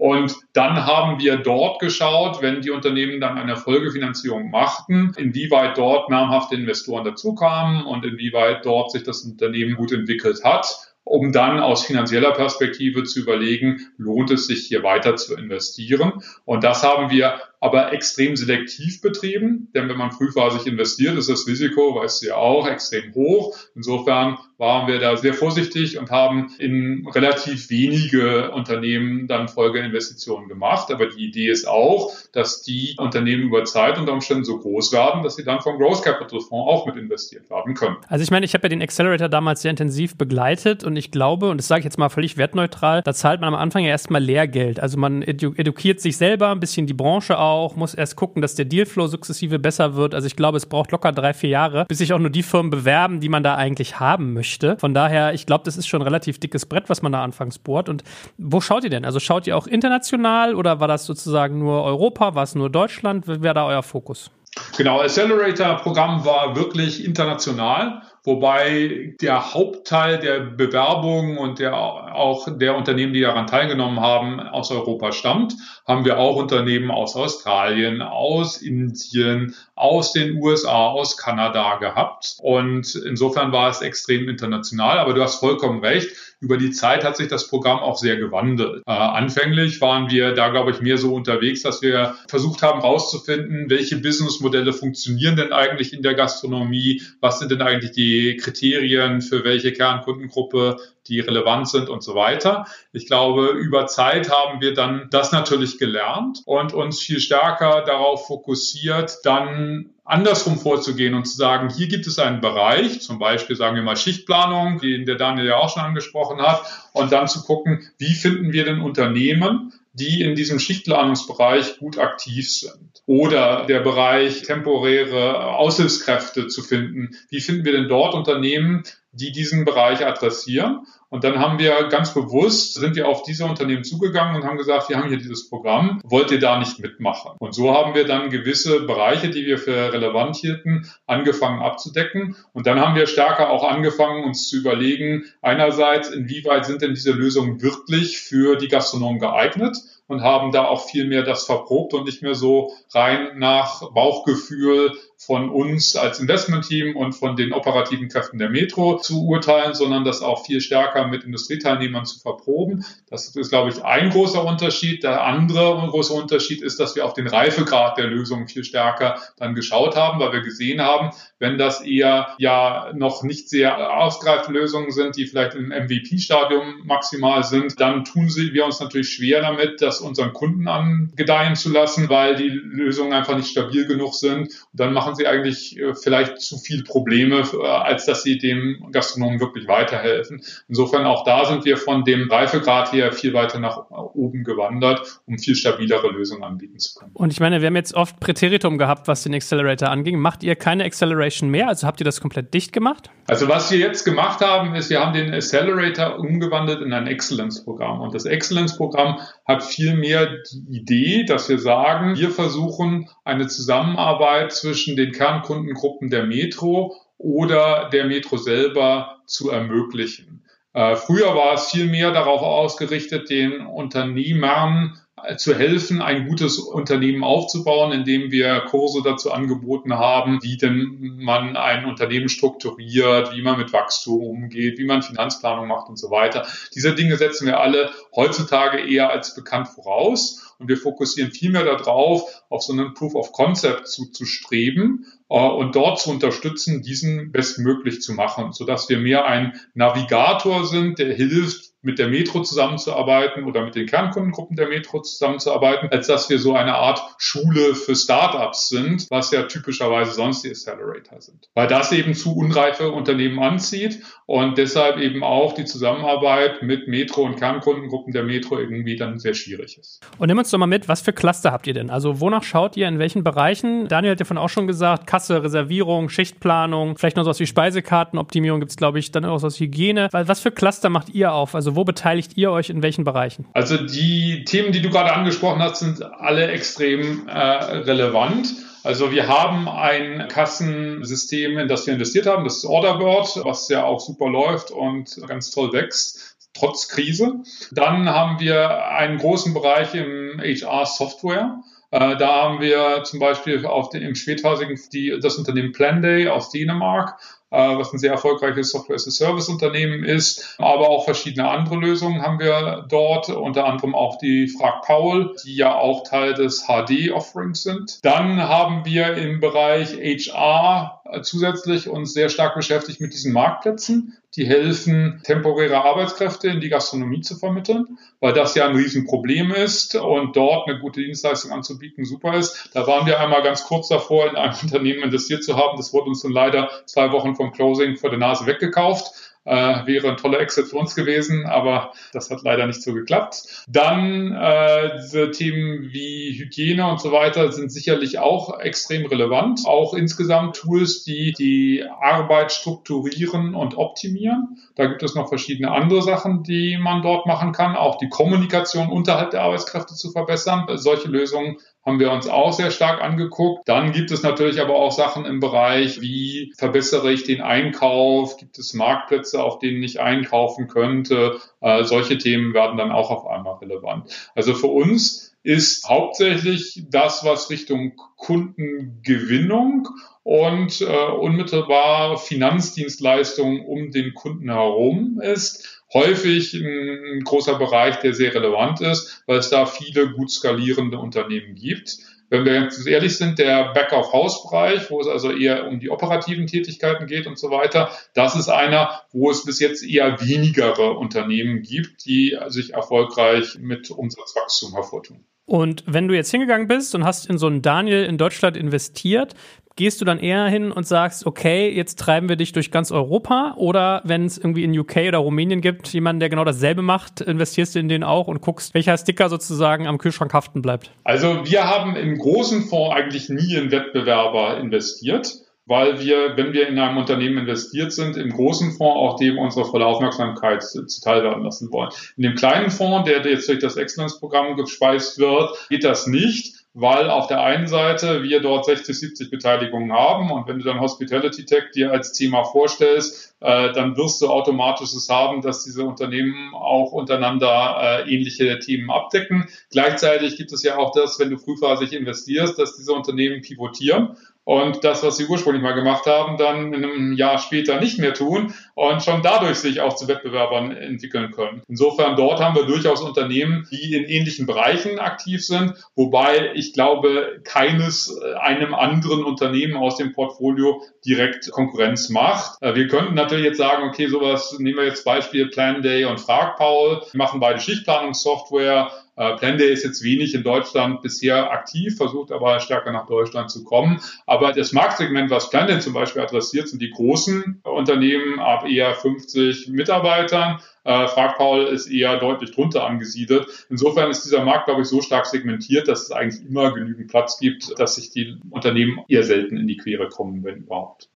Und dann haben wir dort geschaut, wenn die Unternehmen dann eine Folgefinanzierung machten, inwieweit dort namhafte Investoren dazukamen und inwieweit dort sich das Unternehmen gut entwickelt hat um dann aus finanzieller Perspektive zu überlegen, lohnt es sich hier weiter zu investieren. Und das haben wir aber extrem selektiv betrieben, denn wenn man frühphasig investiert, ist das Risiko, weißt du ja auch, extrem hoch. Insofern waren wir da sehr vorsichtig und haben in relativ wenige Unternehmen dann Folgeinvestitionen gemacht. Aber die Idee ist auch, dass die Unternehmen über Zeit unter Umständen so groß werden, dass sie dann vom Growth Capital Fonds auch mit investiert werden können. Also ich meine, ich habe ja den Accelerator damals sehr intensiv begleitet und ich glaube, und das sage ich jetzt mal völlig wertneutral, da zahlt man am Anfang ja erstmal Lehrgeld. Also man edu edukiert sich selber, ein bisschen die Branche auch, muss erst gucken, dass der Dealflow sukzessive besser wird. Also ich glaube, es braucht locker drei, vier Jahre, bis sich auch nur die Firmen bewerben, die man da eigentlich haben möchte. Von daher, ich glaube, das ist schon ein relativ dickes Brett, was man da anfangs bohrt. Und wo schaut ihr denn? Also schaut ihr auch international oder war das sozusagen nur Europa? War es nur Deutschland? Wäre da euer Fokus? Genau, Accelerator-Programm war wirklich international, wobei der Hauptteil der Bewerbungen und der, auch der Unternehmen, die daran teilgenommen haben, aus Europa stammt. Haben wir auch Unternehmen aus Australien, aus Indien, aus den USA, aus Kanada gehabt. Und insofern war es extrem international, aber du hast vollkommen recht über die Zeit hat sich das Programm auch sehr gewandelt. Äh, anfänglich waren wir da, glaube ich, mehr so unterwegs, dass wir versucht haben herauszufinden, welche Businessmodelle funktionieren denn eigentlich in der Gastronomie, was sind denn eigentlich die Kriterien für welche Kernkundengruppe die relevant sind und so weiter. Ich glaube, über Zeit haben wir dann das natürlich gelernt und uns viel stärker darauf fokussiert, dann andersrum vorzugehen und zu sagen, hier gibt es einen Bereich, zum Beispiel sagen wir mal Schichtplanung, den der Daniel ja auch schon angesprochen hat, und dann zu gucken, wie finden wir denn Unternehmen, die in diesem Schichtplanungsbereich gut aktiv sind. Oder der Bereich temporäre Aushilfskräfte zu finden. Wie finden wir denn dort Unternehmen, die diesen Bereich adressieren? Und dann haben wir ganz bewusst, sind wir auf diese Unternehmen zugegangen und haben gesagt, wir haben hier dieses Programm, wollt ihr da nicht mitmachen? Und so haben wir dann gewisse Bereiche, die wir für relevant hielten, angefangen abzudecken. Und dann haben wir stärker auch angefangen, uns zu überlegen, einerseits, inwieweit sind denn diese Lösungen wirklich für die Gastronomen geeignet? und haben da auch viel mehr das verprobt und nicht mehr so rein nach Bauchgefühl von uns als Investmentteam und von den operativen Kräften der Metro zu urteilen, sondern das auch viel stärker mit Industrieteilnehmern zu verproben. Das ist, glaube ich, ein großer Unterschied. Der andere große Unterschied ist, dass wir auf den Reifegrad der Lösung viel stärker dann geschaut haben, weil wir gesehen haben, wenn das eher ja noch nicht sehr ausgereifte Lösungen sind, die vielleicht im MVP-Stadium maximal sind, dann tun wir uns natürlich schwer damit, das unseren Kunden angedeihen zu lassen, weil die Lösungen einfach nicht stabil genug sind. Und dann machen sie eigentlich äh, vielleicht zu viel Probleme, äh, als dass sie dem Gastronomen wirklich weiterhelfen. Insofern auch da sind wir von dem Reifegrad her viel weiter nach oben gewandert, um viel stabilere Lösungen anbieten zu können. Und ich meine, wir haben jetzt oft Präteritum gehabt, was den Accelerator anging. Macht ihr keine Acceleration mehr? Also habt ihr das komplett dicht gemacht? Also was wir jetzt gemacht haben, ist, wir haben den Accelerator umgewandelt in ein Excellence-Programm. Und das Excellence-Programm hat vielmehr die Idee, dass wir sagen, wir versuchen eine Zusammenarbeit zwischen den Kernkundengruppen der Metro oder der Metro selber zu ermöglichen. Äh, früher war es viel mehr darauf ausgerichtet, den Unternehmern äh, zu helfen, ein gutes Unternehmen aufzubauen, indem wir Kurse dazu angeboten haben, wie denn man ein Unternehmen strukturiert, wie man mit Wachstum umgeht, wie man Finanzplanung macht und so weiter. Diese Dinge setzen wir alle heutzutage eher als bekannt voraus. Und wir fokussieren vielmehr darauf, auf so einen Proof of Concept zu, streben und dort zu unterstützen, diesen bestmöglich zu machen, sodass wir mehr ein Navigator sind, der hilft, mit der Metro zusammenzuarbeiten oder mit den Kernkundengruppen der Metro zusammenzuarbeiten, als dass wir so eine Art Schule für Startups sind, was ja typischerweise sonst die Accelerator sind. Weil das eben zu unreife Unternehmen anzieht und deshalb eben auch die Zusammenarbeit mit Metro und Kernkundengruppen der Metro irgendwie dann sehr schwierig ist. Und nimm uns doch mal mit, was für Cluster habt ihr denn? Also wonach schaut ihr in welchen Bereichen? Daniel hat ja von auch schon gesagt, Kasse, Reservierung, Schichtplanung, vielleicht noch sowas wie Speisekartenoptimierung gibt es, glaube ich, dann auch was Hygiene. Was für Cluster macht ihr auf? Also also wo beteiligt ihr euch in welchen Bereichen? Also die Themen, die du gerade angesprochen hast, sind alle extrem äh, relevant. Also wir haben ein Kassensystem, in das wir investiert haben, das ist Orderboard, was ja auch super läuft und ganz toll wächst trotz Krise. Dann haben wir einen großen Bereich im HR Software. Äh, da haben wir zum Beispiel auf den, im spätphasigen die, das Unternehmen Planday aus Dänemark, was ein sehr erfolgreiches Software-as-a-Service-Unternehmen ist. Aber auch verschiedene andere Lösungen haben wir dort, unter anderem auch die Frag Paul, die ja auch Teil des HD-Offerings sind. Dann haben wir im Bereich HR äh, zusätzlich uns sehr stark beschäftigt mit diesen Marktplätzen, die helfen, temporäre Arbeitskräfte in die Gastronomie zu vermitteln, weil das ja ein Riesenproblem ist und dort eine gute Dienstleistung anzubieten super ist. Da waren wir einmal ganz kurz davor, in einem Unternehmen investiert zu haben. Das wurde uns dann leider zwei Wochen vom Closing vor der Nase weggekauft äh, wäre ein toller Exit für uns gewesen, aber das hat leider nicht so geklappt. Dann äh, diese Themen wie Hygiene und so weiter sind sicherlich auch extrem relevant. Auch insgesamt Tools, die die Arbeit strukturieren und optimieren. Da gibt es noch verschiedene andere Sachen, die man dort machen kann. Auch die Kommunikation unterhalb der Arbeitskräfte zu verbessern. Solche Lösungen haben wir uns auch sehr stark angeguckt. Dann gibt es natürlich aber auch Sachen im Bereich, wie verbessere ich den Einkauf? Gibt es Marktplätze, auf denen ich einkaufen könnte? Äh, solche Themen werden dann auch auf einmal relevant. Also für uns ist hauptsächlich das, was Richtung Kundengewinnung und äh, unmittelbar Finanzdienstleistungen um den Kunden herum ist häufig ein großer Bereich, der sehr relevant ist, weil es da viele gut skalierende Unternehmen gibt. Wenn wir jetzt ehrlich sind, der Back-of-House-Bereich, wo es also eher um die operativen Tätigkeiten geht und so weiter, das ist einer, wo es bis jetzt eher wenigere Unternehmen gibt, die sich erfolgreich mit Umsatzwachstum hervortun. Und wenn du jetzt hingegangen bist und hast in so einen Daniel in Deutschland investiert, gehst du dann eher hin und sagst, okay, jetzt treiben wir dich durch ganz Europa? Oder wenn es irgendwie in UK oder Rumänien gibt, jemanden, der genau dasselbe macht, investierst du in den auch und guckst, welcher Sticker sozusagen am Kühlschrank haften bleibt? Also wir haben im großen Fonds eigentlich nie in Wettbewerber investiert weil wir, wenn wir in einem Unternehmen investiert sind, im großen Fonds auch dem unsere volle Aufmerksamkeit zuteil werden lassen wollen. In dem kleinen Fonds, der jetzt durch das Excellence-Programm gespeist wird, geht das nicht weil auf der einen Seite wir dort 60, 70 Beteiligungen haben und wenn du dann Hospitality Tech dir als Thema vorstellst, äh, dann wirst du automatisch es haben, dass diese Unternehmen auch untereinander äh, ähnliche Themen abdecken. Gleichzeitig gibt es ja auch das, wenn du frühphasig investierst, dass diese Unternehmen pivotieren und das, was sie ursprünglich mal gemacht haben, dann in einem Jahr später nicht mehr tun und schon dadurch sich auch zu Wettbewerbern entwickeln können. Insofern dort haben wir durchaus Unternehmen, die in ähnlichen Bereichen aktiv sind, wobei ich glaube, keines äh, einem anderen Unternehmen aus dem Portfolio direkt Konkurrenz macht. Äh, wir könnten natürlich jetzt sagen, okay, sowas nehmen wir jetzt Beispiel Planday und Fragpaul, machen beide Schichtplanungssoftware, äh, Planday ist jetzt wenig in Deutschland bisher aktiv, versucht aber stärker nach Deutschland zu kommen. Aber das Marktsegment, was Planday zum Beispiel adressiert, sind die großen Unternehmen ab eher 50 Mitarbeitern. Äh, Fragpaul ist eher deutlich drunter angesiedelt. Insofern ist dieser Markt, glaube ich, so stark segmentiert, dass es eigentlich immer genügend Platz gibt, dass sich die Unternehmen eher selten in die Quere kommen, wenn überhaupt.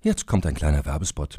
Jetzt kommt ein kleiner Werbespot.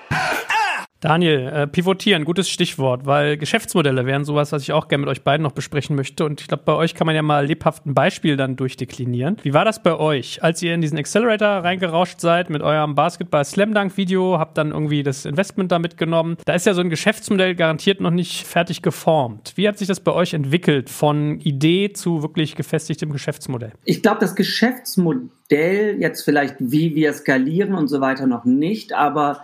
Daniel, äh, pivotieren, gutes Stichwort, weil Geschäftsmodelle wären sowas, was ich auch gerne mit euch beiden noch besprechen möchte. Und ich glaube, bei euch kann man ja mal lebhaft ein Beispiel dann durchdeklinieren. Wie war das bei euch, als ihr in diesen Accelerator reingerauscht seid mit eurem Basketball Slam Dunk Video, habt dann irgendwie das Investment da mitgenommen? Da ist ja so ein Geschäftsmodell garantiert noch nicht fertig geformt. Wie hat sich das bei euch entwickelt von Idee zu wirklich gefestigtem Geschäftsmodell? Ich glaube, das Geschäftsmodell jetzt vielleicht, wie wir skalieren und so weiter noch nicht, aber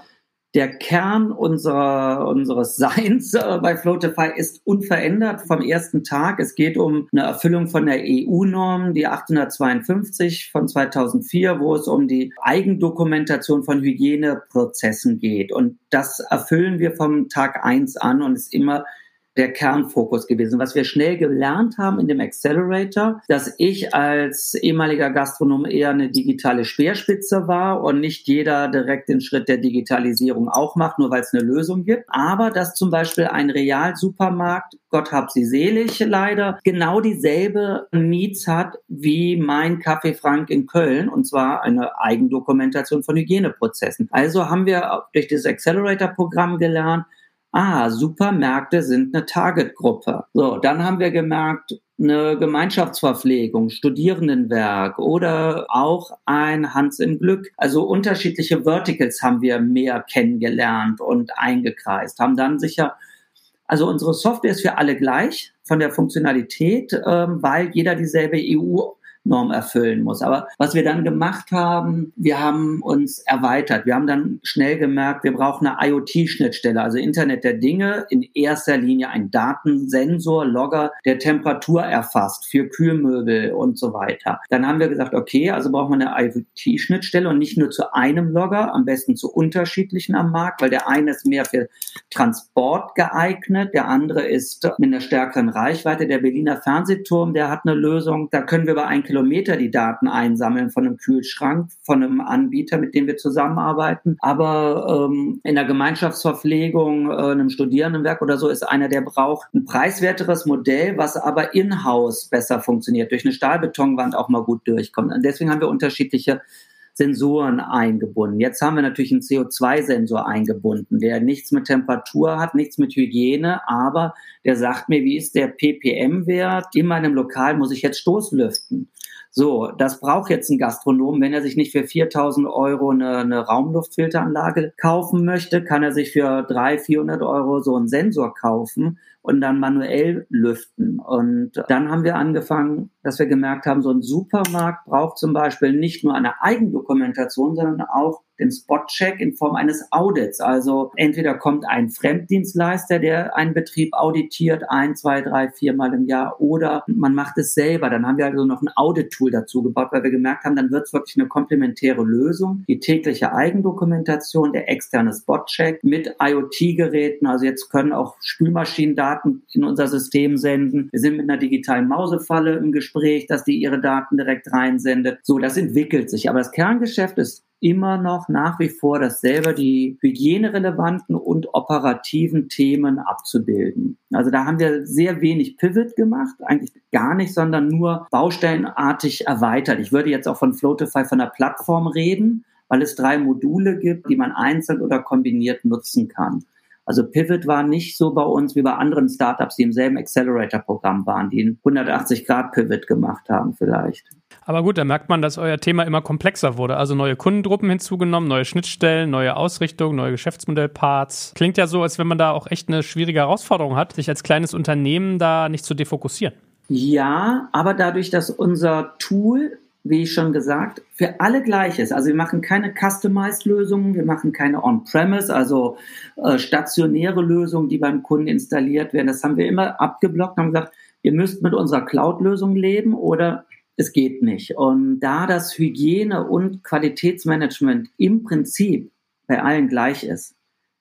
der Kern unserer, unseres Seins äh, bei Floatify ist unverändert vom ersten Tag. Es geht um eine Erfüllung von der EU-Norm, die 852 von 2004, wo es um die Eigendokumentation von Hygieneprozessen geht. Und das erfüllen wir vom Tag eins an und ist immer der Kernfokus gewesen. Was wir schnell gelernt haben in dem Accelerator, dass ich als ehemaliger Gastronom eher eine digitale Speerspitze war und nicht jeder direkt den Schritt der Digitalisierung auch macht, nur weil es eine Lösung gibt. Aber dass zum Beispiel ein Real-Supermarkt, Gott hab sie selig leider, genau dieselbe Needs hat wie mein Café Frank in Köln und zwar eine Eigendokumentation von Hygieneprozessen. Also haben wir durch das Accelerator-Programm gelernt, ah, Supermärkte sind eine Targetgruppe. So, dann haben wir gemerkt, eine Gemeinschaftsverpflegung, Studierendenwerk oder auch ein Hans im Glück. Also unterschiedliche Verticals haben wir mehr kennengelernt und eingekreist, haben dann sicher, also unsere Software ist für alle gleich von der Funktionalität, ähm, weil jeder dieselbe EU Norm erfüllen muss. Aber was wir dann gemacht haben, wir haben uns erweitert. Wir haben dann schnell gemerkt, wir brauchen eine IoT-Schnittstelle, also Internet der Dinge, in erster Linie ein Datensensor, Logger, der Temperatur erfasst für Kühlmöbel und so weiter. Dann haben wir gesagt, okay, also brauchen wir eine IoT-Schnittstelle und nicht nur zu einem Logger, am besten zu unterschiedlichen am Markt, weil der eine ist mehr für Transport geeignet, der andere ist mit einer stärkeren Reichweite. Der Berliner Fernsehturm, der hat eine Lösung, da können wir bei ein Kilometer Kilometer die Daten einsammeln von einem Kühlschrank, von einem Anbieter, mit dem wir zusammenarbeiten. Aber ähm, in der Gemeinschaftsverpflegung, äh, einem Studierendenwerk oder so, ist einer, der braucht ein preiswerteres Modell, was aber in-house besser funktioniert, durch eine Stahlbetonwand auch mal gut durchkommt. Und deswegen haben wir unterschiedliche Sensoren eingebunden. Jetzt haben wir natürlich einen CO2-Sensor eingebunden, der nichts mit Temperatur hat, nichts mit Hygiene, aber der sagt mir, wie ist der ppm-Wert? In meinem Lokal muss ich jetzt Stoßlüften. So, das braucht jetzt ein Gastronom. Wenn er sich nicht für 4000 Euro eine, eine Raumluftfilteranlage kaufen möchte, kann er sich für 300, 400 Euro so einen Sensor kaufen und dann manuell lüften. Und dann haben wir angefangen, dass wir gemerkt haben, so ein Supermarkt braucht zum Beispiel nicht nur eine Eigendokumentation, sondern auch den Spot-Check in Form eines Audits. Also entweder kommt ein Fremddienstleister, der einen Betrieb auditiert, ein, zwei, drei, viermal im Jahr, oder man macht es selber. Dann haben wir also noch ein Audit-Tool dazu gebaut, weil wir gemerkt haben, dann wird es wirklich eine komplementäre Lösung. Die tägliche Eigendokumentation, der externe Spot-Check mit IoT-Geräten. Also jetzt können auch Spülmaschinendaten in unser System senden. Wir sind mit einer digitalen Mausefalle im Gespräch, dass die ihre Daten direkt reinsendet. So, das entwickelt sich. Aber das Kerngeschäft ist immer noch nach wie vor dasselbe, die hygienerelevanten und operativen Themen abzubilden. Also da haben wir sehr wenig Pivot gemacht, eigentlich gar nicht, sondern nur baustellenartig erweitert. Ich würde jetzt auch von Floatify von der Plattform reden, weil es drei Module gibt, die man einzeln oder kombiniert nutzen kann. Also Pivot war nicht so bei uns wie bei anderen Startups, die im selben Accelerator-Programm waren, die einen 180-Grad-Pivot gemacht haben vielleicht. Aber gut, da merkt man, dass euer Thema immer komplexer wurde. Also neue Kundengruppen hinzugenommen, neue Schnittstellen, neue Ausrichtung, neue Geschäftsmodellparts. Klingt ja so, als wenn man da auch echt eine schwierige Herausforderung hat, sich als kleines Unternehmen da nicht zu defokussieren. Ja, aber dadurch, dass unser Tool wie schon gesagt, für alle gleich ist. Also wir machen keine Customized-Lösungen, wir machen keine On-Premise, also äh, stationäre Lösungen, die beim Kunden installiert werden. Das haben wir immer abgeblockt und haben gesagt, ihr müsst mit unserer Cloud-Lösung leben oder es geht nicht. Und da das Hygiene- und Qualitätsmanagement im Prinzip bei allen gleich ist,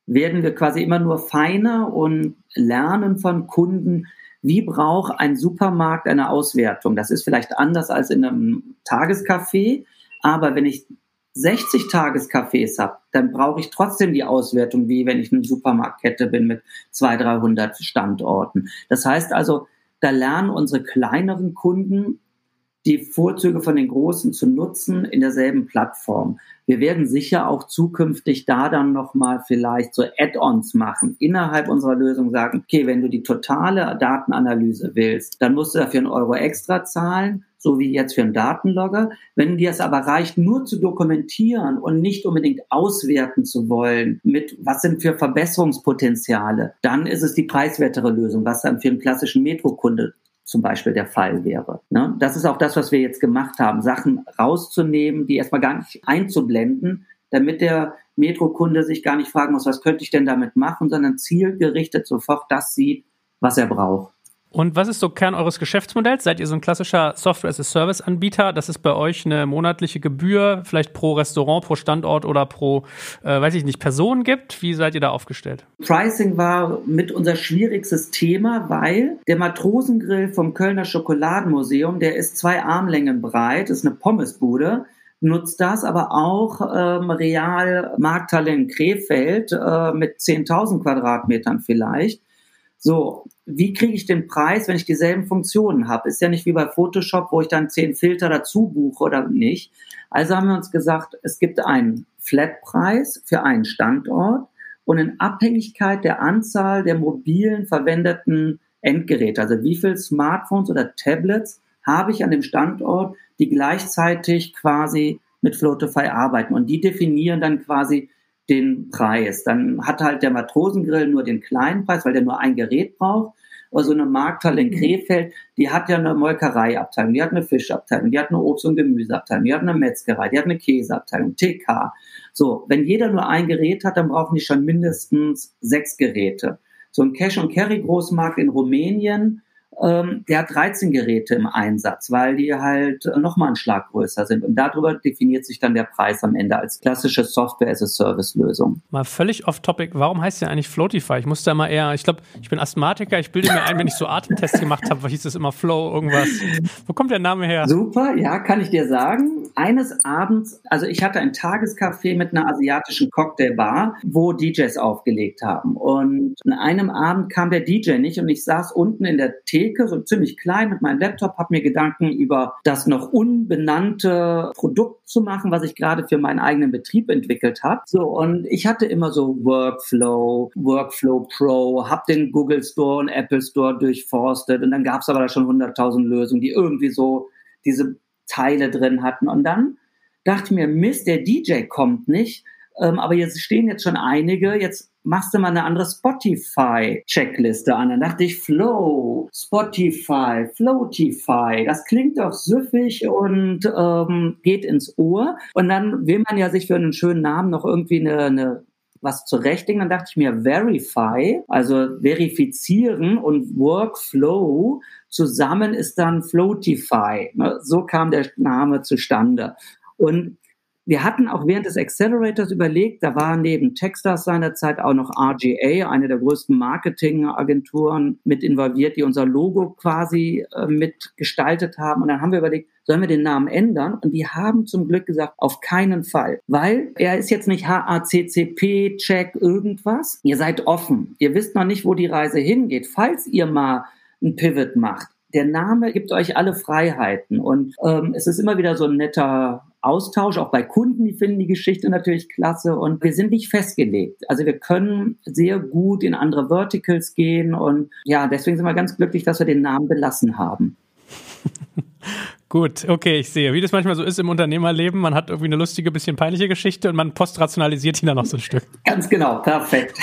werden wir quasi immer nur feiner und lernen von Kunden, wie braucht ein Supermarkt eine Auswertung? Das ist vielleicht anders als in einem Tagescafé, aber wenn ich 60 Tagescafés habe, dann brauche ich trotzdem die Auswertung, wie wenn ich eine Supermarktkette bin mit 200, 300 Standorten. Das heißt also, da lernen unsere kleineren Kunden die Vorzüge von den Großen zu nutzen in derselben Plattform. Wir werden sicher auch zukünftig da dann nochmal vielleicht so Add-ons machen, innerhalb unserer Lösung sagen, okay, wenn du die totale Datenanalyse willst, dann musst du dafür einen Euro extra zahlen, so wie jetzt für einen Datenlogger. Wenn dir es aber reicht, nur zu dokumentieren und nicht unbedingt auswerten zu wollen, mit was sind für Verbesserungspotenziale, dann ist es die preiswertere Lösung, was dann für einen klassischen Metrokunde zum Beispiel der Fall wäre. Ne? Das ist auch das, was wir jetzt gemacht haben, Sachen rauszunehmen, die erstmal gar nicht einzublenden, damit der Metro-Kunde sich gar nicht fragen muss, was könnte ich denn damit machen, sondern zielgerichtet sofort das sieht, was er braucht. Und was ist so Kern eures Geschäftsmodells? Seid ihr so ein klassischer Software-as-a-Service-Anbieter? Das ist bei euch eine monatliche Gebühr, vielleicht pro Restaurant, pro Standort oder pro, äh, weiß ich nicht, Person gibt? Wie seid ihr da aufgestellt? Pricing war mit unser schwierigstes Thema, weil der Matrosengrill vom Kölner Schokoladenmuseum, der ist zwei Armlängen breit, ist eine Pommesbude nutzt das aber auch ähm, Real Markthalle in Krefeld äh, mit 10.000 Quadratmetern vielleicht. So, wie kriege ich den Preis, wenn ich dieselben Funktionen habe? Ist ja nicht wie bei Photoshop, wo ich dann zehn Filter dazu buche oder nicht. Also haben wir uns gesagt, es gibt einen Flatpreis für einen Standort und in Abhängigkeit der Anzahl der mobilen verwendeten Endgeräte, also wie viel Smartphones oder Tablets habe ich an dem Standort, die gleichzeitig quasi mit Flotify arbeiten und die definieren dann quasi den Preis. Dann hat halt der Matrosengrill nur den kleinen Preis, weil der nur ein Gerät braucht. Oder so eine Markthalle in mhm. Krefeld, die hat ja eine Molkereiabteilung, die hat eine Fischabteilung, die hat eine Obst- und Gemüseabteilung, die hat eine Metzgerei, die hat eine Käseabteilung, TK. So, wenn jeder nur ein Gerät hat, dann brauchen die schon mindestens sechs Geräte. So ein Cash- und Carry-Großmarkt in Rumänien, ähm, der hat 13 Geräte im Einsatz, weil die halt nochmal einen Schlag größer sind. Und darüber definiert sich dann der Preis am Ende als klassische Software-as-a-Service-Lösung. Mal völlig off-topic, warum heißt der eigentlich Floatify? Ich musste immer eher, ich glaube, ich bin Asthmatiker, ich bilde mir ein, wenn ich so Atemtests gemacht habe, hieß es immer Flow, irgendwas. Wo kommt der Name her? Super, ja, kann ich dir sagen. Eines Abends, also ich hatte ein Tagescafé mit einer asiatischen Cocktailbar, wo DJs aufgelegt haben. Und an einem Abend kam der DJ nicht und ich saß unten in der Tee Theke, so ziemlich klein mit meinem Laptop, habe mir Gedanken über das noch unbenannte Produkt zu machen, was ich gerade für meinen eigenen Betrieb entwickelt habe. So und ich hatte immer so Workflow, Workflow Pro, habe den Google Store und Apple Store durchforstet und dann gab es aber da schon 100.000 Lösungen, die irgendwie so diese Teile drin hatten und dann dachte mir, Mist, der DJ kommt nicht, ähm, aber jetzt stehen jetzt schon einige, jetzt machst du mal eine andere Spotify-Checkliste an. Dann dachte ich, Flow, Spotify, Floatify, das klingt doch süffig und ähm, geht ins Ohr. Und dann will man ja sich für einen schönen Namen noch irgendwie eine, eine was zurechtlegen. Dann dachte ich mir, Verify, also verifizieren und Workflow zusammen ist dann Floatify. Ne, so kam der Name zustande. Und wir hatten auch während des Accelerators überlegt, da war neben Techstars seinerzeit auch noch RGA, eine der größten Marketingagenturen, mit involviert, die unser Logo quasi äh, mitgestaltet haben. Und dann haben wir überlegt, sollen wir den Namen ändern? Und die haben zum Glück gesagt, auf keinen Fall. Weil er ist jetzt nicht HACCP, Check, irgendwas. Ihr seid offen. Ihr wisst noch nicht, wo die Reise hingeht. Falls ihr mal ein Pivot macht, der Name gibt euch alle Freiheiten und ähm, es ist immer wieder so ein netter Austausch, auch bei Kunden, die finden die Geschichte natürlich klasse und wir sind nicht festgelegt. Also wir können sehr gut in andere Verticals gehen und ja, deswegen sind wir ganz glücklich, dass wir den Namen belassen haben. Gut, okay, ich sehe. Wie das manchmal so ist im Unternehmerleben, man hat irgendwie eine lustige, bisschen peinliche Geschichte und man postrationalisiert ihn dann noch so ein Stück. Ganz genau, perfekt.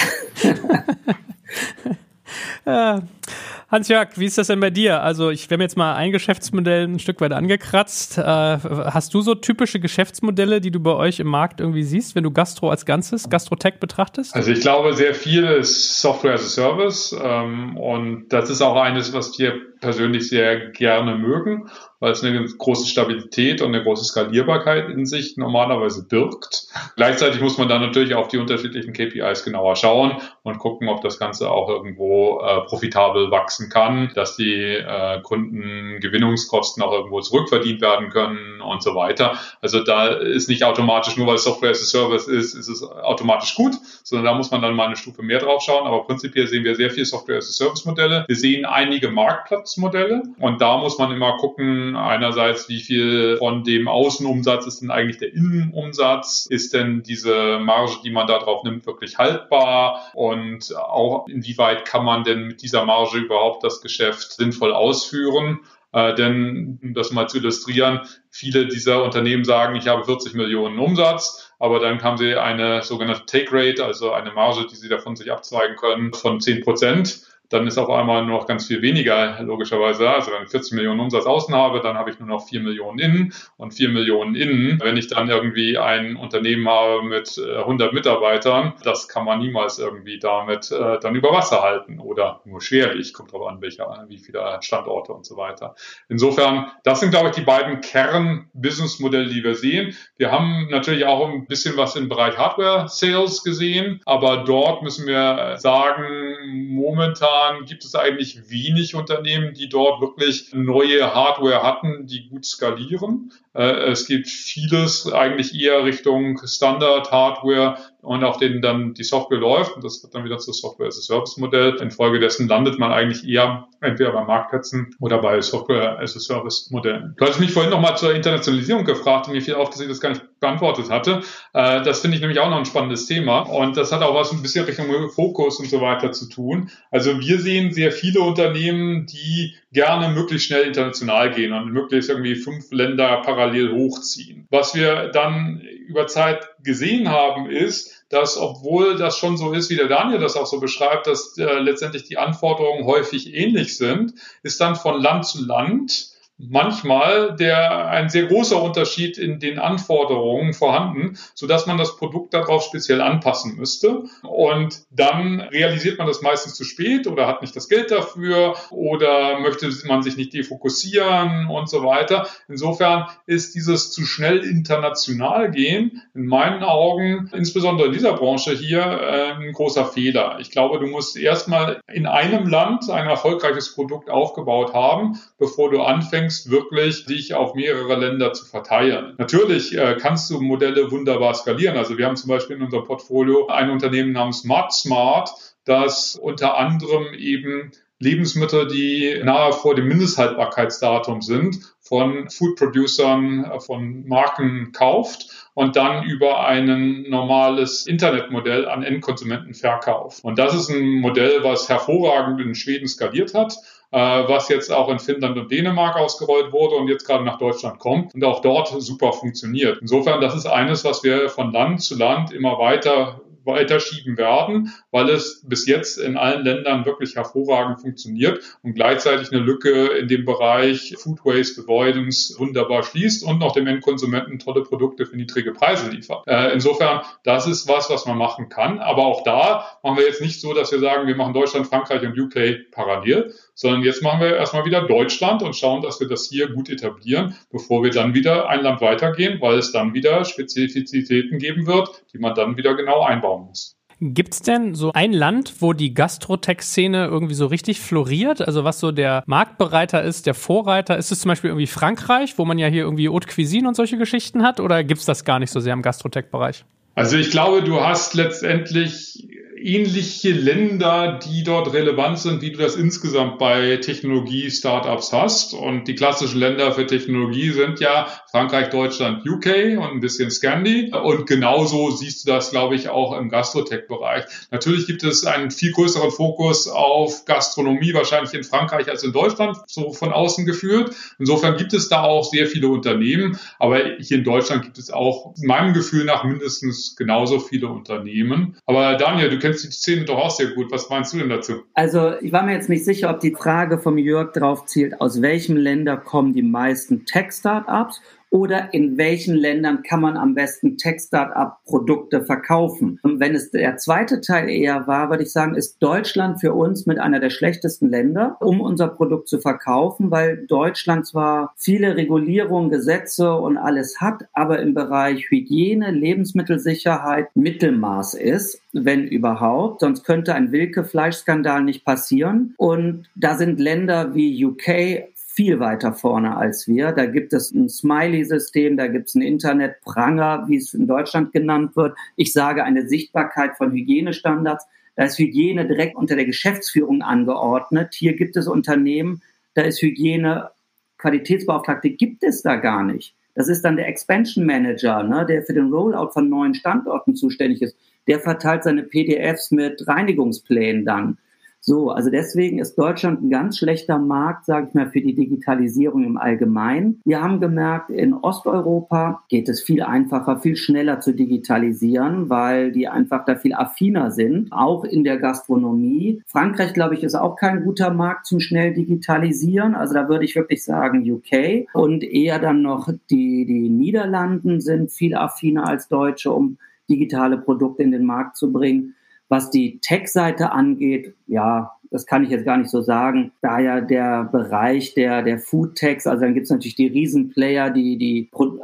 ja. Hans-Jörg, wie ist das denn bei dir? Also, ich wir haben jetzt mal ein Geschäftsmodell ein Stück weit angekratzt. Äh, hast du so typische Geschäftsmodelle, die du bei euch im Markt irgendwie siehst, wenn du Gastro als Ganzes, Gastrotech betrachtest? Also, ich glaube, sehr viel ist Software as a Service. Ähm, und das ist auch eines, was wir persönlich sehr gerne mögen, weil es eine große Stabilität und eine große Skalierbarkeit in sich normalerweise birgt. Gleichzeitig muss man dann natürlich auf die unterschiedlichen KPIs genauer schauen und gucken, ob das Ganze auch irgendwo äh, profitabel wachsen kann, dass die äh, Kundengewinnungskosten auch irgendwo zurückverdient werden können und so weiter. Also da ist nicht automatisch, nur weil Software as a Service ist, ist es automatisch gut, sondern da muss man dann mal eine Stufe mehr drauf schauen. Aber prinzipiell sehen wir sehr viel Software as a Service Modelle. Wir sehen einige Marktplatz Geschäftsmodelle. Und da muss man immer gucken, einerseits, wie viel von dem Außenumsatz ist denn eigentlich der Innenumsatz? Ist denn diese Marge, die man da drauf nimmt, wirklich haltbar? Und auch inwieweit kann man denn mit dieser Marge überhaupt das Geschäft sinnvoll ausführen? Äh, denn, um das mal zu illustrieren, viele dieser Unternehmen sagen, ich habe 40 Millionen Umsatz, aber dann haben sie eine sogenannte Take Rate, also eine Marge, die sie davon sich abzweigen können, von 10 Prozent. Dann ist auf einmal nur noch ganz viel weniger, logischerweise. Also wenn ich 40 Millionen Umsatz außen habe, dann habe ich nur noch 4 Millionen innen und 4 Millionen innen. Wenn ich dann irgendwie ein Unternehmen habe mit 100 äh, Mitarbeitern, das kann man niemals irgendwie damit äh, dann über Wasser halten oder nur schwerlich, kommt drauf an, welcher, wie viele Standorte und so weiter. Insofern, das sind, glaube ich, die beiden Kern-Business-Modelle, die wir sehen. Wir haben natürlich auch ein bisschen was im Bereich Hardware-Sales gesehen, aber dort müssen wir sagen, momentan gibt es eigentlich wenig Unternehmen, die dort wirklich neue Hardware hatten, die gut skalieren. Äh, es gibt vieles eigentlich eher Richtung Standard-Hardware, und auf denen dann die Software läuft. Und das wird dann wieder zu Software as a Service Modell. Infolgedessen landet man eigentlich eher entweder bei Marktplätzen oder bei Software as a Service Modellen. Du hast mich vorhin nochmal zur Internationalisierung gefragt und mir viel aufgesehen, das gar nicht beantwortet hatte. Äh, das finde ich nämlich auch noch ein spannendes Thema. Und das hat auch was ein bisschen Richtung Fokus und so weiter zu tun. Also wir sehen sehr viele Unternehmen, die gerne möglichst schnell international gehen und möglichst irgendwie fünf Länder parallel hochziehen. Was wir dann über Zeit gesehen haben, ist, dass obwohl das schon so ist, wie der Daniel das auch so beschreibt, dass äh, letztendlich die Anforderungen häufig ähnlich sind, ist dann von Land zu Land manchmal der ein sehr großer Unterschied in den Anforderungen vorhanden, so dass man das Produkt darauf speziell anpassen müsste. Und dann realisiert man das meistens zu spät oder hat nicht das Geld dafür oder möchte man sich nicht defokussieren und so weiter. Insofern ist dieses zu schnell international gehen in meinen Augen, insbesondere in dieser Branche hier, ein großer Fehler. Ich glaube, du musst erstmal in einem Land ein erfolgreiches Produkt aufgebaut haben, bevor du anfängst, anfängst, wirklich dich auf mehrere Länder zu verteilen. Natürlich äh, kannst du Modelle wunderbar skalieren. Also wir haben zum Beispiel in unserem Portfolio ein Unternehmen namens Smart Smart, das unter anderem eben Lebensmittel, die nahe vor dem Mindesthaltbarkeitsdatum sind, von Food Producern, äh, von Marken kauft und dann über ein normales Internetmodell an Endkonsumenten verkauft. Und das ist ein Modell, was hervorragend in Schweden skaliert hat was jetzt auch in Finnland und Dänemark ausgerollt wurde und jetzt gerade nach Deutschland kommt und auch dort super funktioniert. Insofern, das ist eines, was wir von Land zu Land immer weiter weiterschieben werden, weil es bis jetzt in allen Ländern wirklich hervorragend funktioniert und gleichzeitig eine Lücke in dem Bereich Food Waste Avoidance wunderbar schließt und noch dem Endkonsumenten tolle Produkte für niedrige Preise liefert. Äh, insofern, das ist was, was man machen kann. Aber auch da machen wir jetzt nicht so, dass wir sagen, wir machen Deutschland, Frankreich und UK parallel, sondern jetzt machen wir erstmal wieder Deutschland und schauen, dass wir das hier gut etablieren, bevor wir dann wieder ein Land weitergehen, weil es dann wieder Spezifizitäten geben wird, die man dann wieder genau einbauen muss. Gibt es denn so ein Land, wo die Gastrotech-Szene irgendwie so richtig floriert? Also was so der Marktbereiter ist, der Vorreiter? Ist es zum Beispiel irgendwie Frankreich, wo man ja hier irgendwie Haute Cuisine und solche Geschichten hat? Oder gibt es das gar nicht so sehr im Gastrotech-Bereich? Also ich glaube, du hast letztendlich ähnliche Länder, die dort relevant sind, wie du das insgesamt bei Technologie-Startups hast. Und die klassischen Länder für Technologie sind ja Frankreich, Deutschland, UK und ein bisschen Scandi. Und genauso siehst du das, glaube ich, auch im Gastrotech-Bereich. Natürlich gibt es einen viel größeren Fokus auf Gastronomie, wahrscheinlich in Frankreich als in Deutschland, so von außen geführt. Insofern gibt es da auch sehr viele Unternehmen. Aber hier in Deutschland gibt es auch meinem Gefühl nach mindestens genauso viele Unternehmen. Aber Daniel, du kennst kennst die Szene doch auch sehr gut. Was meinst du denn dazu? Also ich war mir jetzt nicht sicher, ob die Frage vom Jörg drauf zielt, aus welchem Länder kommen die meisten Tech-Startups oder in welchen Ländern kann man am besten Tech-Startup-Produkte verkaufen. Und wenn es der zweite Teil eher war, würde ich sagen, ist Deutschland für uns mit einer der schlechtesten Länder, um unser Produkt zu verkaufen, weil Deutschland zwar viele Regulierungen, Gesetze und alles hat, aber im Bereich Hygiene, Lebensmittelsicherheit Mittelmaß ist, wenn überhaupt. Sonst könnte ein Wilke-Fleischskandal nicht passieren. Und da sind Länder wie UK viel weiter vorne als wir. Da gibt es ein Smiley-System, da gibt es ein Internet-Pranger, wie es in Deutschland genannt wird. Ich sage eine Sichtbarkeit von Hygienestandards. Da ist Hygiene direkt unter der Geschäftsführung angeordnet. Hier gibt es Unternehmen, da ist Hygiene Qualitätsbeauftragte gibt es da gar nicht. Das ist dann der Expansion Manager, ne, der für den Rollout von neuen Standorten zuständig ist. Der verteilt seine PDFs mit Reinigungsplänen dann. So, also deswegen ist Deutschland ein ganz schlechter Markt, sage ich mal, für die Digitalisierung im Allgemeinen. Wir haben gemerkt, in Osteuropa geht es viel einfacher, viel schneller zu digitalisieren, weil die einfach da viel affiner sind, auch in der Gastronomie. Frankreich, glaube ich, ist auch kein guter Markt zum schnell digitalisieren. Also da würde ich wirklich sagen UK und eher dann noch die, die Niederlanden sind viel affiner als Deutsche, um digitale Produkte in den Markt zu bringen. Was die Tech-Seite angeht, ja, das kann ich jetzt gar nicht so sagen. Da ja der Bereich der, der Food-Techs, also dann gibt es natürlich die Riesenplayer, die die Pro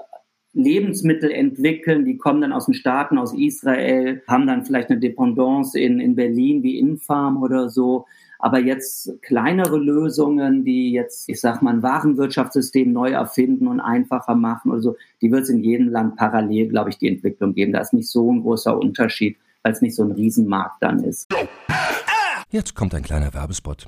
Lebensmittel entwickeln, die kommen dann aus den Staaten, aus Israel, haben dann vielleicht eine Dependance in, in Berlin wie Infarm oder so. Aber jetzt kleinere Lösungen, die jetzt, ich sag mal, ein Warenwirtschaftssystem neu erfinden und einfacher machen oder so, die wird es in jedem Land parallel, glaube ich, die Entwicklung geben. Da ist nicht so ein großer Unterschied weil es nicht so ein Riesenmarkt dann ist. Jetzt kommt ein kleiner Werbespot.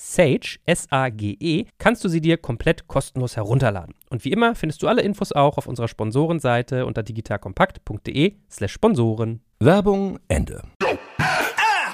Sage, S-A-G-E, kannst du sie dir komplett kostenlos herunterladen. Und wie immer findest du alle Infos auch auf unserer Sponsorenseite unter digitalkompakt.de slash Sponsoren. Werbung Ende.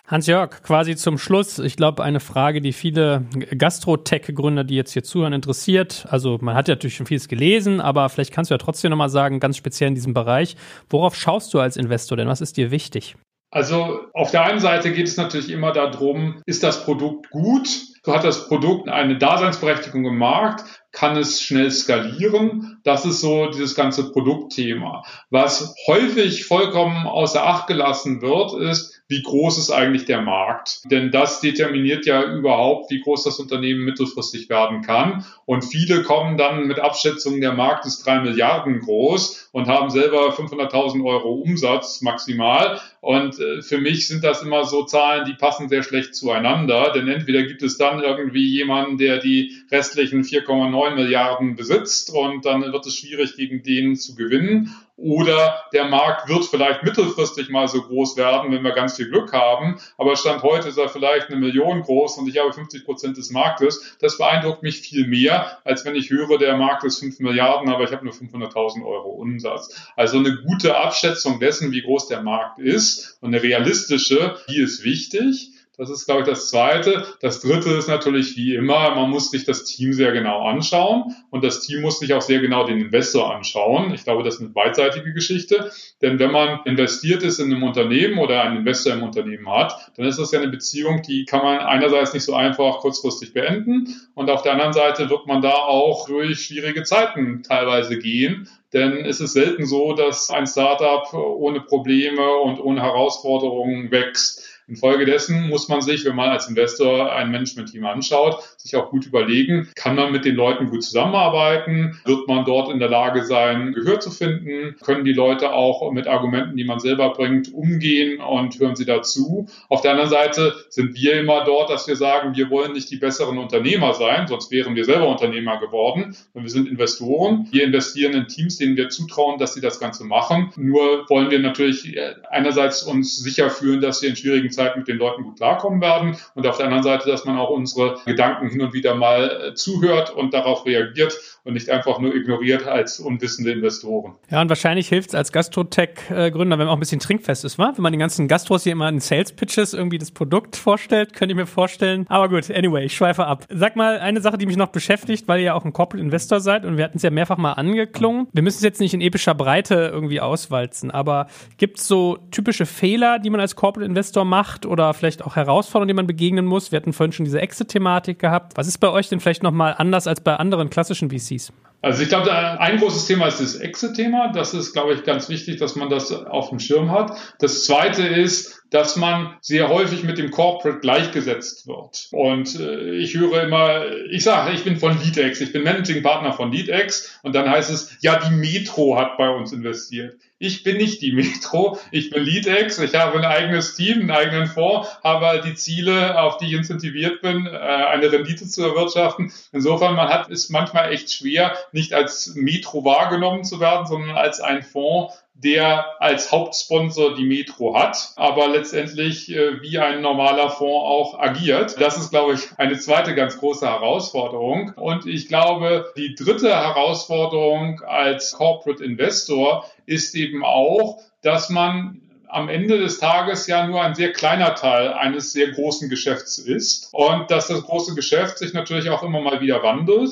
Hans-Jörg, quasi zum Schluss, ich glaube, eine Frage, die viele Gastro-Tech-Gründer, die jetzt hier zuhören, interessiert. Also man hat ja natürlich schon vieles gelesen, aber vielleicht kannst du ja trotzdem nochmal sagen, ganz speziell in diesem Bereich, worauf schaust du als Investor denn? Was ist dir wichtig? Also auf der einen Seite geht es natürlich immer darum, ist das Produkt gut? Hat das Produkt eine Daseinsberechtigung im Markt? Kann es schnell skalieren? Das ist so dieses ganze Produktthema. Was häufig vollkommen außer Acht gelassen wird, ist, wie groß ist eigentlich der Markt? Denn das determiniert ja überhaupt, wie groß das Unternehmen mittelfristig werden kann. Und viele kommen dann mit Abschätzungen, der Markt ist drei Milliarden groß und haben selber 500.000 Euro Umsatz maximal. Und äh, für mich sind das immer so Zahlen, die passen sehr schlecht zueinander. Denn entweder gibt es dann irgendwie jemanden, der die restlichen 4,9 Milliarden besitzt und dann wird es schwierig, gegen den zu gewinnen. Oder der Markt wird vielleicht mittelfristig mal so groß werden, wenn wir ganz viel Glück haben. Aber Stand heute ist er vielleicht eine Million groß und ich habe 50 Prozent des Marktes. Das beeindruckt mich viel mehr, als wenn ich höre, der Markt ist 5 Milliarden, aber ich habe nur 500.000 Euro Umsatz. Also eine gute Abschätzung dessen, wie groß der Markt ist und eine realistische, die ist wichtig. Das ist, glaube ich, das Zweite. Das Dritte ist natürlich wie immer, man muss sich das Team sehr genau anschauen und das Team muss sich auch sehr genau den Investor anschauen. Ich glaube, das ist eine beidseitige Geschichte, denn wenn man investiert ist in einem Unternehmen oder einen Investor im Unternehmen hat, dann ist das ja eine Beziehung, die kann man einerseits nicht so einfach kurzfristig beenden und auf der anderen Seite wird man da auch durch schwierige Zeiten teilweise gehen, denn es ist selten so, dass ein Startup ohne Probleme und ohne Herausforderungen wächst. Infolgedessen muss man sich, wenn man als Investor ein Management-Team anschaut, sich auch gut überlegen, kann man mit den Leuten gut zusammenarbeiten? Wird man dort in der Lage sein, Gehör zu finden? Können die Leute auch mit Argumenten, die man selber bringt, umgehen und hören sie dazu? Auf der anderen Seite sind wir immer dort, dass wir sagen, wir wollen nicht die besseren Unternehmer sein, sonst wären wir selber Unternehmer geworden. wir sind Investoren. Wir investieren in Teams, denen wir zutrauen, dass sie das Ganze machen. Nur wollen wir natürlich einerseits uns sicher fühlen, dass wir in schwierigen Zeit mit den Leuten gut klarkommen werden und auf der anderen Seite, dass man auch unsere Gedanken hin und wieder mal äh, zuhört und darauf reagiert und nicht einfach nur ignoriert als unwissende Investoren. Ja, und wahrscheinlich hilft es als Gastrotech-Gründer, wenn man auch ein bisschen trinkfest ist, wa? Wenn man den ganzen Gastros hier immer in Sales-Pitches irgendwie das Produkt vorstellt, könnte ich mir vorstellen. Aber gut, anyway, ich schweife ab. Sag mal, eine Sache, die mich noch beschäftigt, weil ihr ja auch ein Corporate Investor seid und wir hatten es ja mehrfach mal angeklungen. Wir müssen es jetzt nicht in epischer Breite irgendwie auswalzen, aber gibt es so typische Fehler, die man als Corporate Investor macht oder vielleicht auch Herausforderungen, die man begegnen muss? Wir hatten vorhin schon diese Exit-Thematik gehabt. Was ist bei euch denn vielleicht nochmal anders als bei anderen klassischen VCs? VCs? Also ich glaube, ein großes Thema ist das Exit-Thema. Das ist, glaube ich, ganz wichtig, dass man das auf dem Schirm hat. Das zweite ist, dass man sehr häufig mit dem Corporate gleichgesetzt wird. Und äh, ich höre immer, ich sage, ich bin von LeadX, ich bin Managing Partner von LeadX und dann heißt es, ja, die Metro hat bei uns investiert. Ich bin nicht die Metro, ich bin LeadX, ich habe ein eigenes Team, einen eigenen Fonds, habe die Ziele, auf die ich incentiviert bin, äh, eine Rendite zu erwirtschaften. Insofern, man hat es manchmal echt schwer, nicht als Metro wahrgenommen zu werden, sondern als ein Fonds, der als Hauptsponsor die Metro hat, aber letztendlich äh, wie ein normaler Fonds auch agiert. Das ist, glaube ich, eine zweite ganz große Herausforderung. Und ich glaube, die dritte Herausforderung als Corporate Investor ist eben auch, dass man am Ende des Tages ja nur ein sehr kleiner Teil eines sehr großen Geschäfts ist und dass das große Geschäft sich natürlich auch immer mal wieder wandelt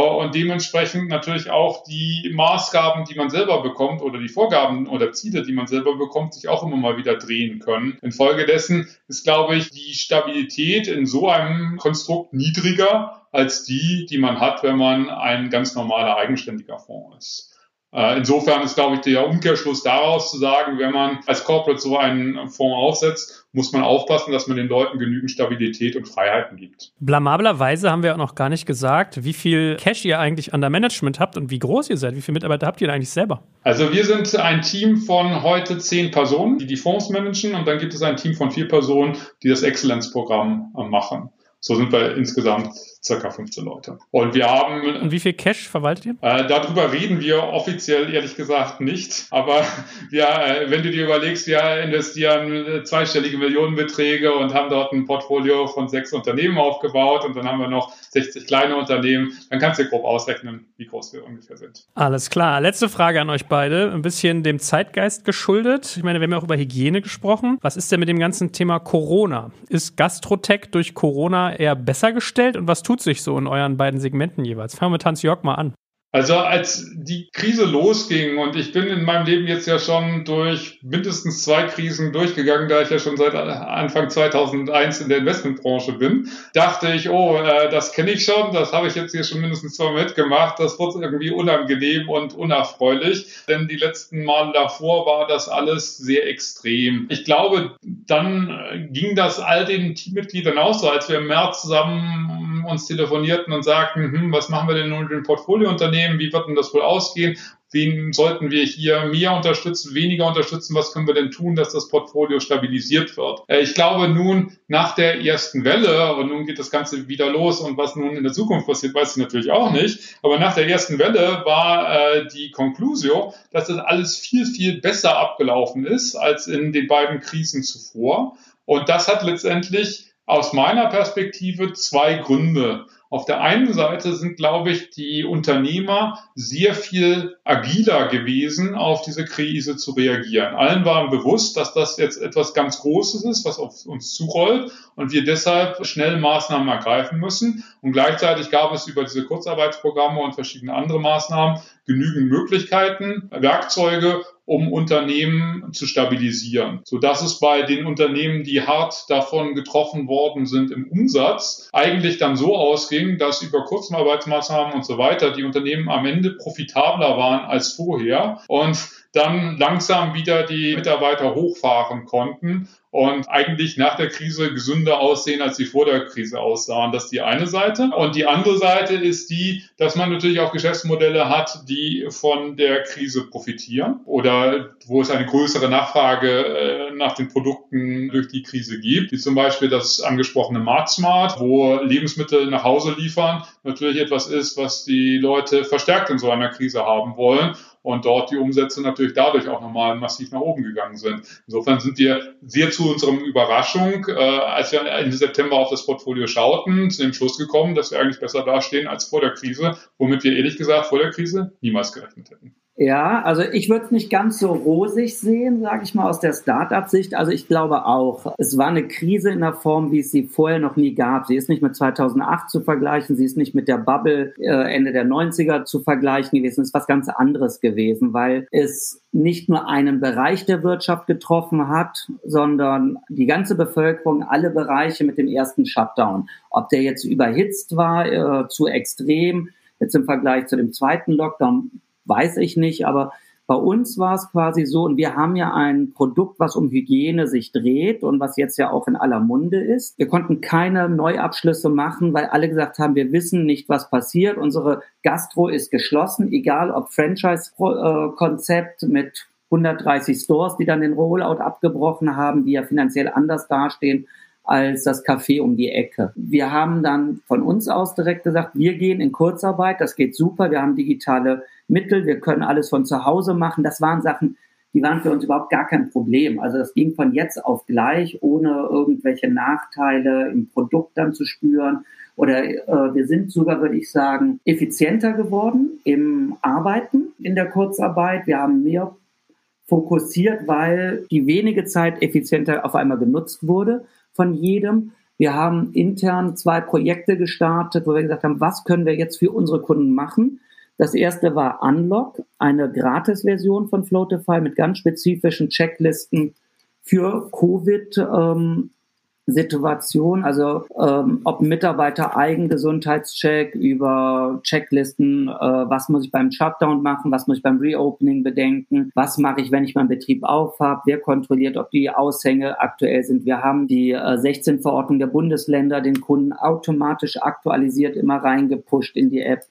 und dementsprechend natürlich auch die Maßgaben, die man selber bekommt oder die Vorgaben oder Ziele, die man selber bekommt, sich auch immer mal wieder drehen können. Infolgedessen ist, glaube ich, die Stabilität in so einem Konstrukt niedriger als die, die man hat, wenn man ein ganz normaler eigenständiger Fonds ist. Äh, insofern ist, glaube ich, der Umkehrschluss daraus zu sagen, wenn man als Corporate so einen Fonds aufsetzt, muss man aufpassen, dass man den Leuten genügend Stabilität und Freiheiten gibt. Blamablerweise haben wir auch noch gar nicht gesagt, wie viel Cash ihr eigentlich an der Management habt und wie groß ihr seid. Wie viele Mitarbeiter habt ihr eigentlich selber? Also wir sind ein Team von heute zehn Personen, die die Fonds managen und dann gibt es ein Team von vier Personen, die das Exzellenzprogramm äh, machen. So sind wir insgesamt circa 15 Leute. Und wir haben. Und wie viel Cash verwaltet ihr? Äh, darüber reden wir offiziell ehrlich gesagt nicht. Aber wir, äh, wenn du dir überlegst, wir investieren zweistellige Millionenbeträge und haben dort ein Portfolio von sechs Unternehmen aufgebaut und dann haben wir noch 60 kleine Unternehmen, dann kannst du grob ausrechnen, wie groß wir ungefähr sind. Alles klar. Letzte Frage an euch beide. Ein bisschen dem Zeitgeist geschuldet. Ich meine, wir haben ja auch über Hygiene gesprochen. Was ist denn mit dem ganzen Thema Corona? Ist Gastrotech durch Corona eher besser gestellt und was tut tut sich so in euren beiden Segmenten jeweils? Fangen wir mit Hans-Jörg mal an. Also als die Krise losging und ich bin in meinem Leben jetzt ja schon durch mindestens zwei Krisen durchgegangen, da ich ja schon seit Anfang 2001 in der Investmentbranche bin, dachte ich, oh, äh, das kenne ich schon, das habe ich jetzt hier schon mindestens zweimal mitgemacht, das wird irgendwie unangenehm und unerfreulich, denn die letzten Male davor war das alles sehr extrem. Ich glaube, dann ging das all den Teammitgliedern auch so, als wir im März zusammen uns telefonierten und sagten, hm, was machen wir denn nun mit den Portfoliounternehmen? Unternehmen? Wie wird denn das wohl ausgehen? Wen sollten wir hier mehr unterstützen, weniger unterstützen? Was können wir denn tun, dass das Portfolio stabilisiert wird? Äh, ich glaube nun nach der ersten Welle, und nun geht das Ganze wieder los und was nun in der Zukunft passiert, weiß ich natürlich auch nicht. Aber nach der ersten Welle war äh, die Conclusio, dass das alles viel, viel besser abgelaufen ist als in den beiden Krisen zuvor. Und das hat letztendlich aus meiner Perspektive zwei Gründe. Auf der einen Seite sind, glaube ich, die Unternehmer sehr viel agiler gewesen, auf diese Krise zu reagieren. Allen waren bewusst, dass das jetzt etwas ganz Großes ist, was auf uns zurollt und wir deshalb schnell Maßnahmen ergreifen müssen. Und gleichzeitig gab es über diese Kurzarbeitsprogramme und verschiedene andere Maßnahmen genügend Möglichkeiten, Werkzeuge, um Unternehmen zu stabilisieren, so dass es bei den Unternehmen, die hart davon getroffen worden sind im Umsatz, eigentlich dann so ausging, dass über Kurzarbeitsmaßnahmen und so weiter die Unternehmen am Ende profitabler waren als vorher. Und dann langsam wieder die Mitarbeiter hochfahren konnten und eigentlich nach der Krise gesünder aussehen, als sie vor der Krise aussahen. Das ist die eine Seite. Und die andere Seite ist die, dass man natürlich auch Geschäftsmodelle hat, die von der Krise profitieren oder wo es eine größere Nachfrage äh, nach den Produkten durch die Krise gibt, wie zum Beispiel das angesprochene Mart Smart, wo Lebensmittel nach Hause liefern, natürlich etwas ist, was die Leute verstärkt in so einer Krise haben wollen. Und dort die Umsätze natürlich dadurch auch nochmal massiv nach oben gegangen sind. Insofern sind wir sehr zu unserem Überraschung, äh, als wir Ende September auf das Portfolio schauten, zu dem Schluss gekommen, dass wir eigentlich besser dastehen als vor der Krise, womit wir ehrlich gesagt vor der Krise niemals gerechnet hätten. Ja, also ich würde es nicht ganz so rosig sehen, sage ich mal, aus der Start-up-Sicht. Also ich glaube auch, es war eine Krise in der Form, wie es sie vorher noch nie gab. Sie ist nicht mit 2008 zu vergleichen, sie ist nicht mit der Bubble äh, Ende der 90er zu vergleichen gewesen. Es ist was ganz anderes gewesen, weil es nicht nur einen Bereich der Wirtschaft getroffen hat, sondern die ganze Bevölkerung, alle Bereiche mit dem ersten Shutdown. Ob der jetzt überhitzt war, äh, zu extrem, jetzt im Vergleich zu dem zweiten Lockdown, weiß ich nicht, aber bei uns war es quasi so, und wir haben ja ein Produkt, was um Hygiene sich dreht und was jetzt ja auch in aller Munde ist. Wir konnten keine Neuabschlüsse machen, weil alle gesagt haben, wir wissen nicht, was passiert. Unsere Gastro ist geschlossen, egal ob Franchise-Konzept mit 130 Stores, die dann den Rollout abgebrochen haben, die ja finanziell anders dastehen als das Café um die Ecke. Wir haben dann von uns aus direkt gesagt, wir gehen in Kurzarbeit, das geht super, wir haben digitale Mittel, wir können alles von zu Hause machen. Das waren Sachen, die waren für uns überhaupt gar kein Problem. Also das ging von jetzt auf gleich, ohne irgendwelche Nachteile im Produkt dann zu spüren. Oder äh, wir sind sogar, würde ich sagen, effizienter geworden im Arbeiten in der Kurzarbeit. Wir haben mehr fokussiert, weil die wenige Zeit effizienter auf einmal genutzt wurde von jedem. Wir haben intern zwei Projekte gestartet, wo wir gesagt haben, was können wir jetzt für unsere Kunden machen? Das erste war Unlock, eine Gratis-Version von Floatify mit ganz spezifischen Checklisten für Covid. Ähm, Situation, also ähm, ob Mitarbeiter Eigengesundheitscheck über Checklisten, äh, was muss ich beim Shutdown machen, was muss ich beim Reopening bedenken, was mache ich, wenn ich meinen Betrieb aufhab, wer kontrolliert, ob die Aushänge aktuell sind. Wir haben die äh, 16 Verordnungen der Bundesländer den Kunden automatisch aktualisiert immer reingepusht in die App.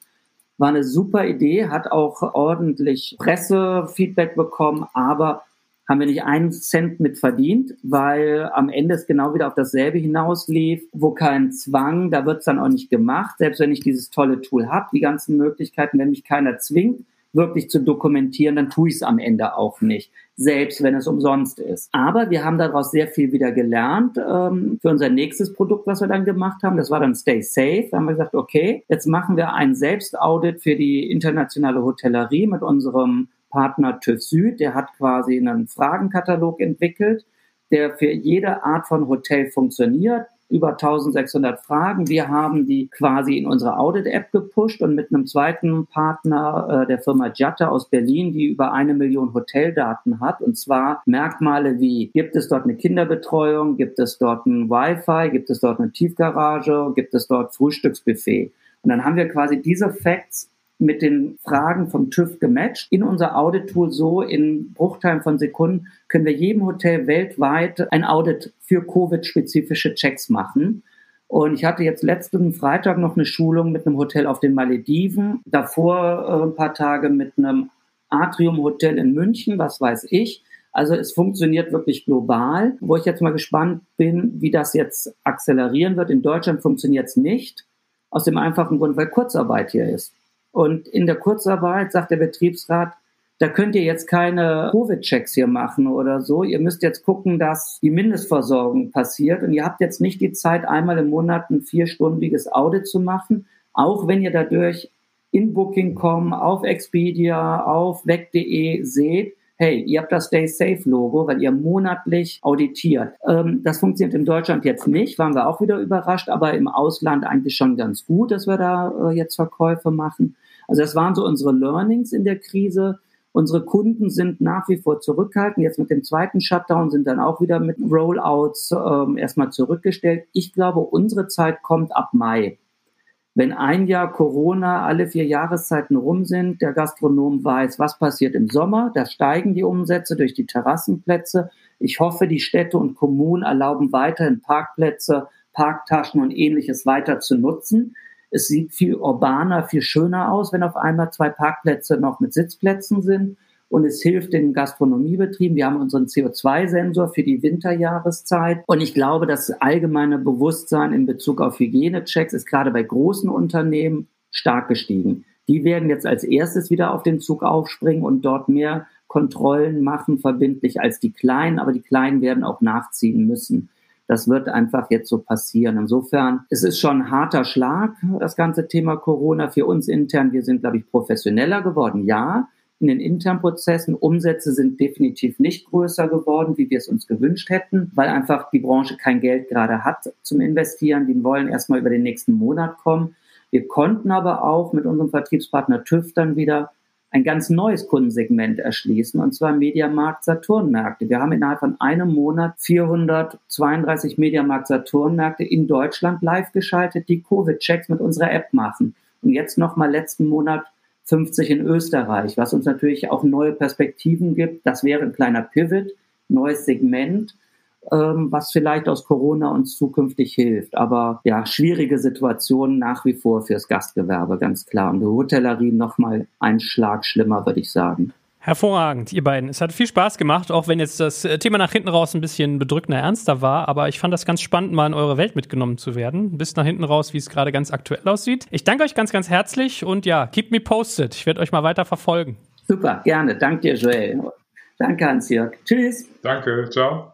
War eine super Idee, hat auch ordentlich Pressefeedback bekommen, aber haben wir nicht einen Cent mit verdient, weil am Ende es genau wieder auf dasselbe hinauslief, wo kein Zwang, da wird es dann auch nicht gemacht. Selbst wenn ich dieses tolle Tool habe, die ganzen Möglichkeiten, wenn mich keiner zwingt, wirklich zu dokumentieren, dann tue ich es am Ende auch nicht, selbst wenn es umsonst ist. Aber wir haben daraus sehr viel wieder gelernt ähm, für unser nächstes Produkt, was wir dann gemacht haben. Das war dann Stay Safe. Da haben wir gesagt, okay, jetzt machen wir ein Selbstaudit für die internationale Hotellerie mit unserem Partner TÜV Süd, der hat quasi einen Fragenkatalog entwickelt, der für jede Art von Hotel funktioniert. Über 1600 Fragen. Wir haben die quasi in unsere Audit-App gepusht und mit einem zweiten Partner, äh, der Firma Jatta aus Berlin, die über eine Million Hoteldaten hat. Und zwar Merkmale wie, gibt es dort eine Kinderbetreuung? Gibt es dort ein Wi-Fi? Gibt es dort eine Tiefgarage? Gibt es dort Frühstücksbuffet? Und dann haben wir quasi diese Facts mit den Fragen vom TÜV gematcht. In unser Audit-Tool so in Bruchteilen von Sekunden können wir jedem Hotel weltweit ein Audit für Covid-spezifische Checks machen. Und ich hatte jetzt letzten Freitag noch eine Schulung mit einem Hotel auf den Malediven, davor äh, ein paar Tage mit einem Atrium-Hotel in München, was weiß ich. Also es funktioniert wirklich global. Wo ich jetzt mal gespannt bin, wie das jetzt akzelerieren wird. In Deutschland funktioniert es nicht. Aus dem einfachen Grund, weil Kurzarbeit hier ist. Und in der Kurzarbeit sagt der Betriebsrat, da könnt ihr jetzt keine Covid-Checks hier machen oder so. Ihr müsst jetzt gucken, dass die Mindestversorgung passiert. Und ihr habt jetzt nicht die Zeit, einmal im Monat ein vierstündiges Audit zu machen, auch wenn ihr dadurch in Booking.com, auf Expedia, auf weg.de seht, hey, ihr habt das Stay Safe Logo, weil ihr monatlich auditiert. Ähm, das funktioniert in Deutschland jetzt nicht, waren wir auch wieder überrascht, aber im Ausland eigentlich schon ganz gut, dass wir da äh, jetzt Verkäufe machen. Also das waren so unsere Learnings in der Krise. Unsere Kunden sind nach wie vor zurückhaltend. Jetzt mit dem zweiten Shutdown sind dann auch wieder mit Rollouts ähm, erstmal zurückgestellt. Ich glaube, unsere Zeit kommt ab Mai. Wenn ein Jahr Corona alle vier Jahreszeiten rum sind, der Gastronom weiß, was passiert im Sommer, da steigen die Umsätze durch die Terrassenplätze. Ich hoffe, die Städte und Kommunen erlauben weiterhin Parkplätze, Parktaschen und ähnliches weiter zu nutzen. Es sieht viel urbaner, viel schöner aus, wenn auf einmal zwei Parkplätze noch mit Sitzplätzen sind und es hilft den Gastronomiebetrieben. Wir haben unseren CO2-Sensor für die Winterjahreszeit und ich glaube, das allgemeine Bewusstsein in Bezug auf Hygienechecks ist gerade bei großen Unternehmen stark gestiegen. Die werden jetzt als erstes wieder auf den Zug aufspringen und dort mehr Kontrollen machen, verbindlich als die Kleinen. Aber die Kleinen werden auch nachziehen müssen. Das wird einfach jetzt so passieren. Insofern, es ist schon ein harter Schlag, das ganze Thema Corona für uns intern. Wir sind, glaube ich, professioneller geworden, ja, in den internen Prozessen. Umsätze sind definitiv nicht größer geworden, wie wir es uns gewünscht hätten, weil einfach die Branche kein Geld gerade hat zum Investieren. Die wollen erstmal über den nächsten Monat kommen. Wir konnten aber auch mit unserem Vertriebspartner TÜV dann wieder ein ganz neues Kundensegment erschließen, und zwar Mediamarkt Saturnmärkte. Wir haben innerhalb von einem Monat 432 Mediamarkt Saturnmärkte in Deutschland live geschaltet, die Covid-Checks mit unserer App machen. Und jetzt nochmal letzten Monat 50 in Österreich, was uns natürlich auch neue Perspektiven gibt. Das wäre ein kleiner Pivot, neues Segment ähm, was vielleicht aus Corona uns zukünftig hilft. Aber ja, schwierige Situation nach wie vor fürs Gastgewerbe, ganz klar. Und die Hotellerie nochmal ein Schlag schlimmer, würde ich sagen. Hervorragend, ihr beiden. Es hat viel Spaß gemacht, auch wenn jetzt das äh, Thema nach hinten raus ein bisschen bedrückender, ernster war. Aber ich fand das ganz spannend, mal in eure Welt mitgenommen zu werden. Bis nach hinten raus, wie es gerade ganz aktuell aussieht. Ich danke euch ganz, ganz herzlich und ja, keep me posted. Ich werde euch mal weiter verfolgen. Super, gerne. Danke dir, Joel. Danke, Hans-Jörg. Tschüss. Danke, ciao.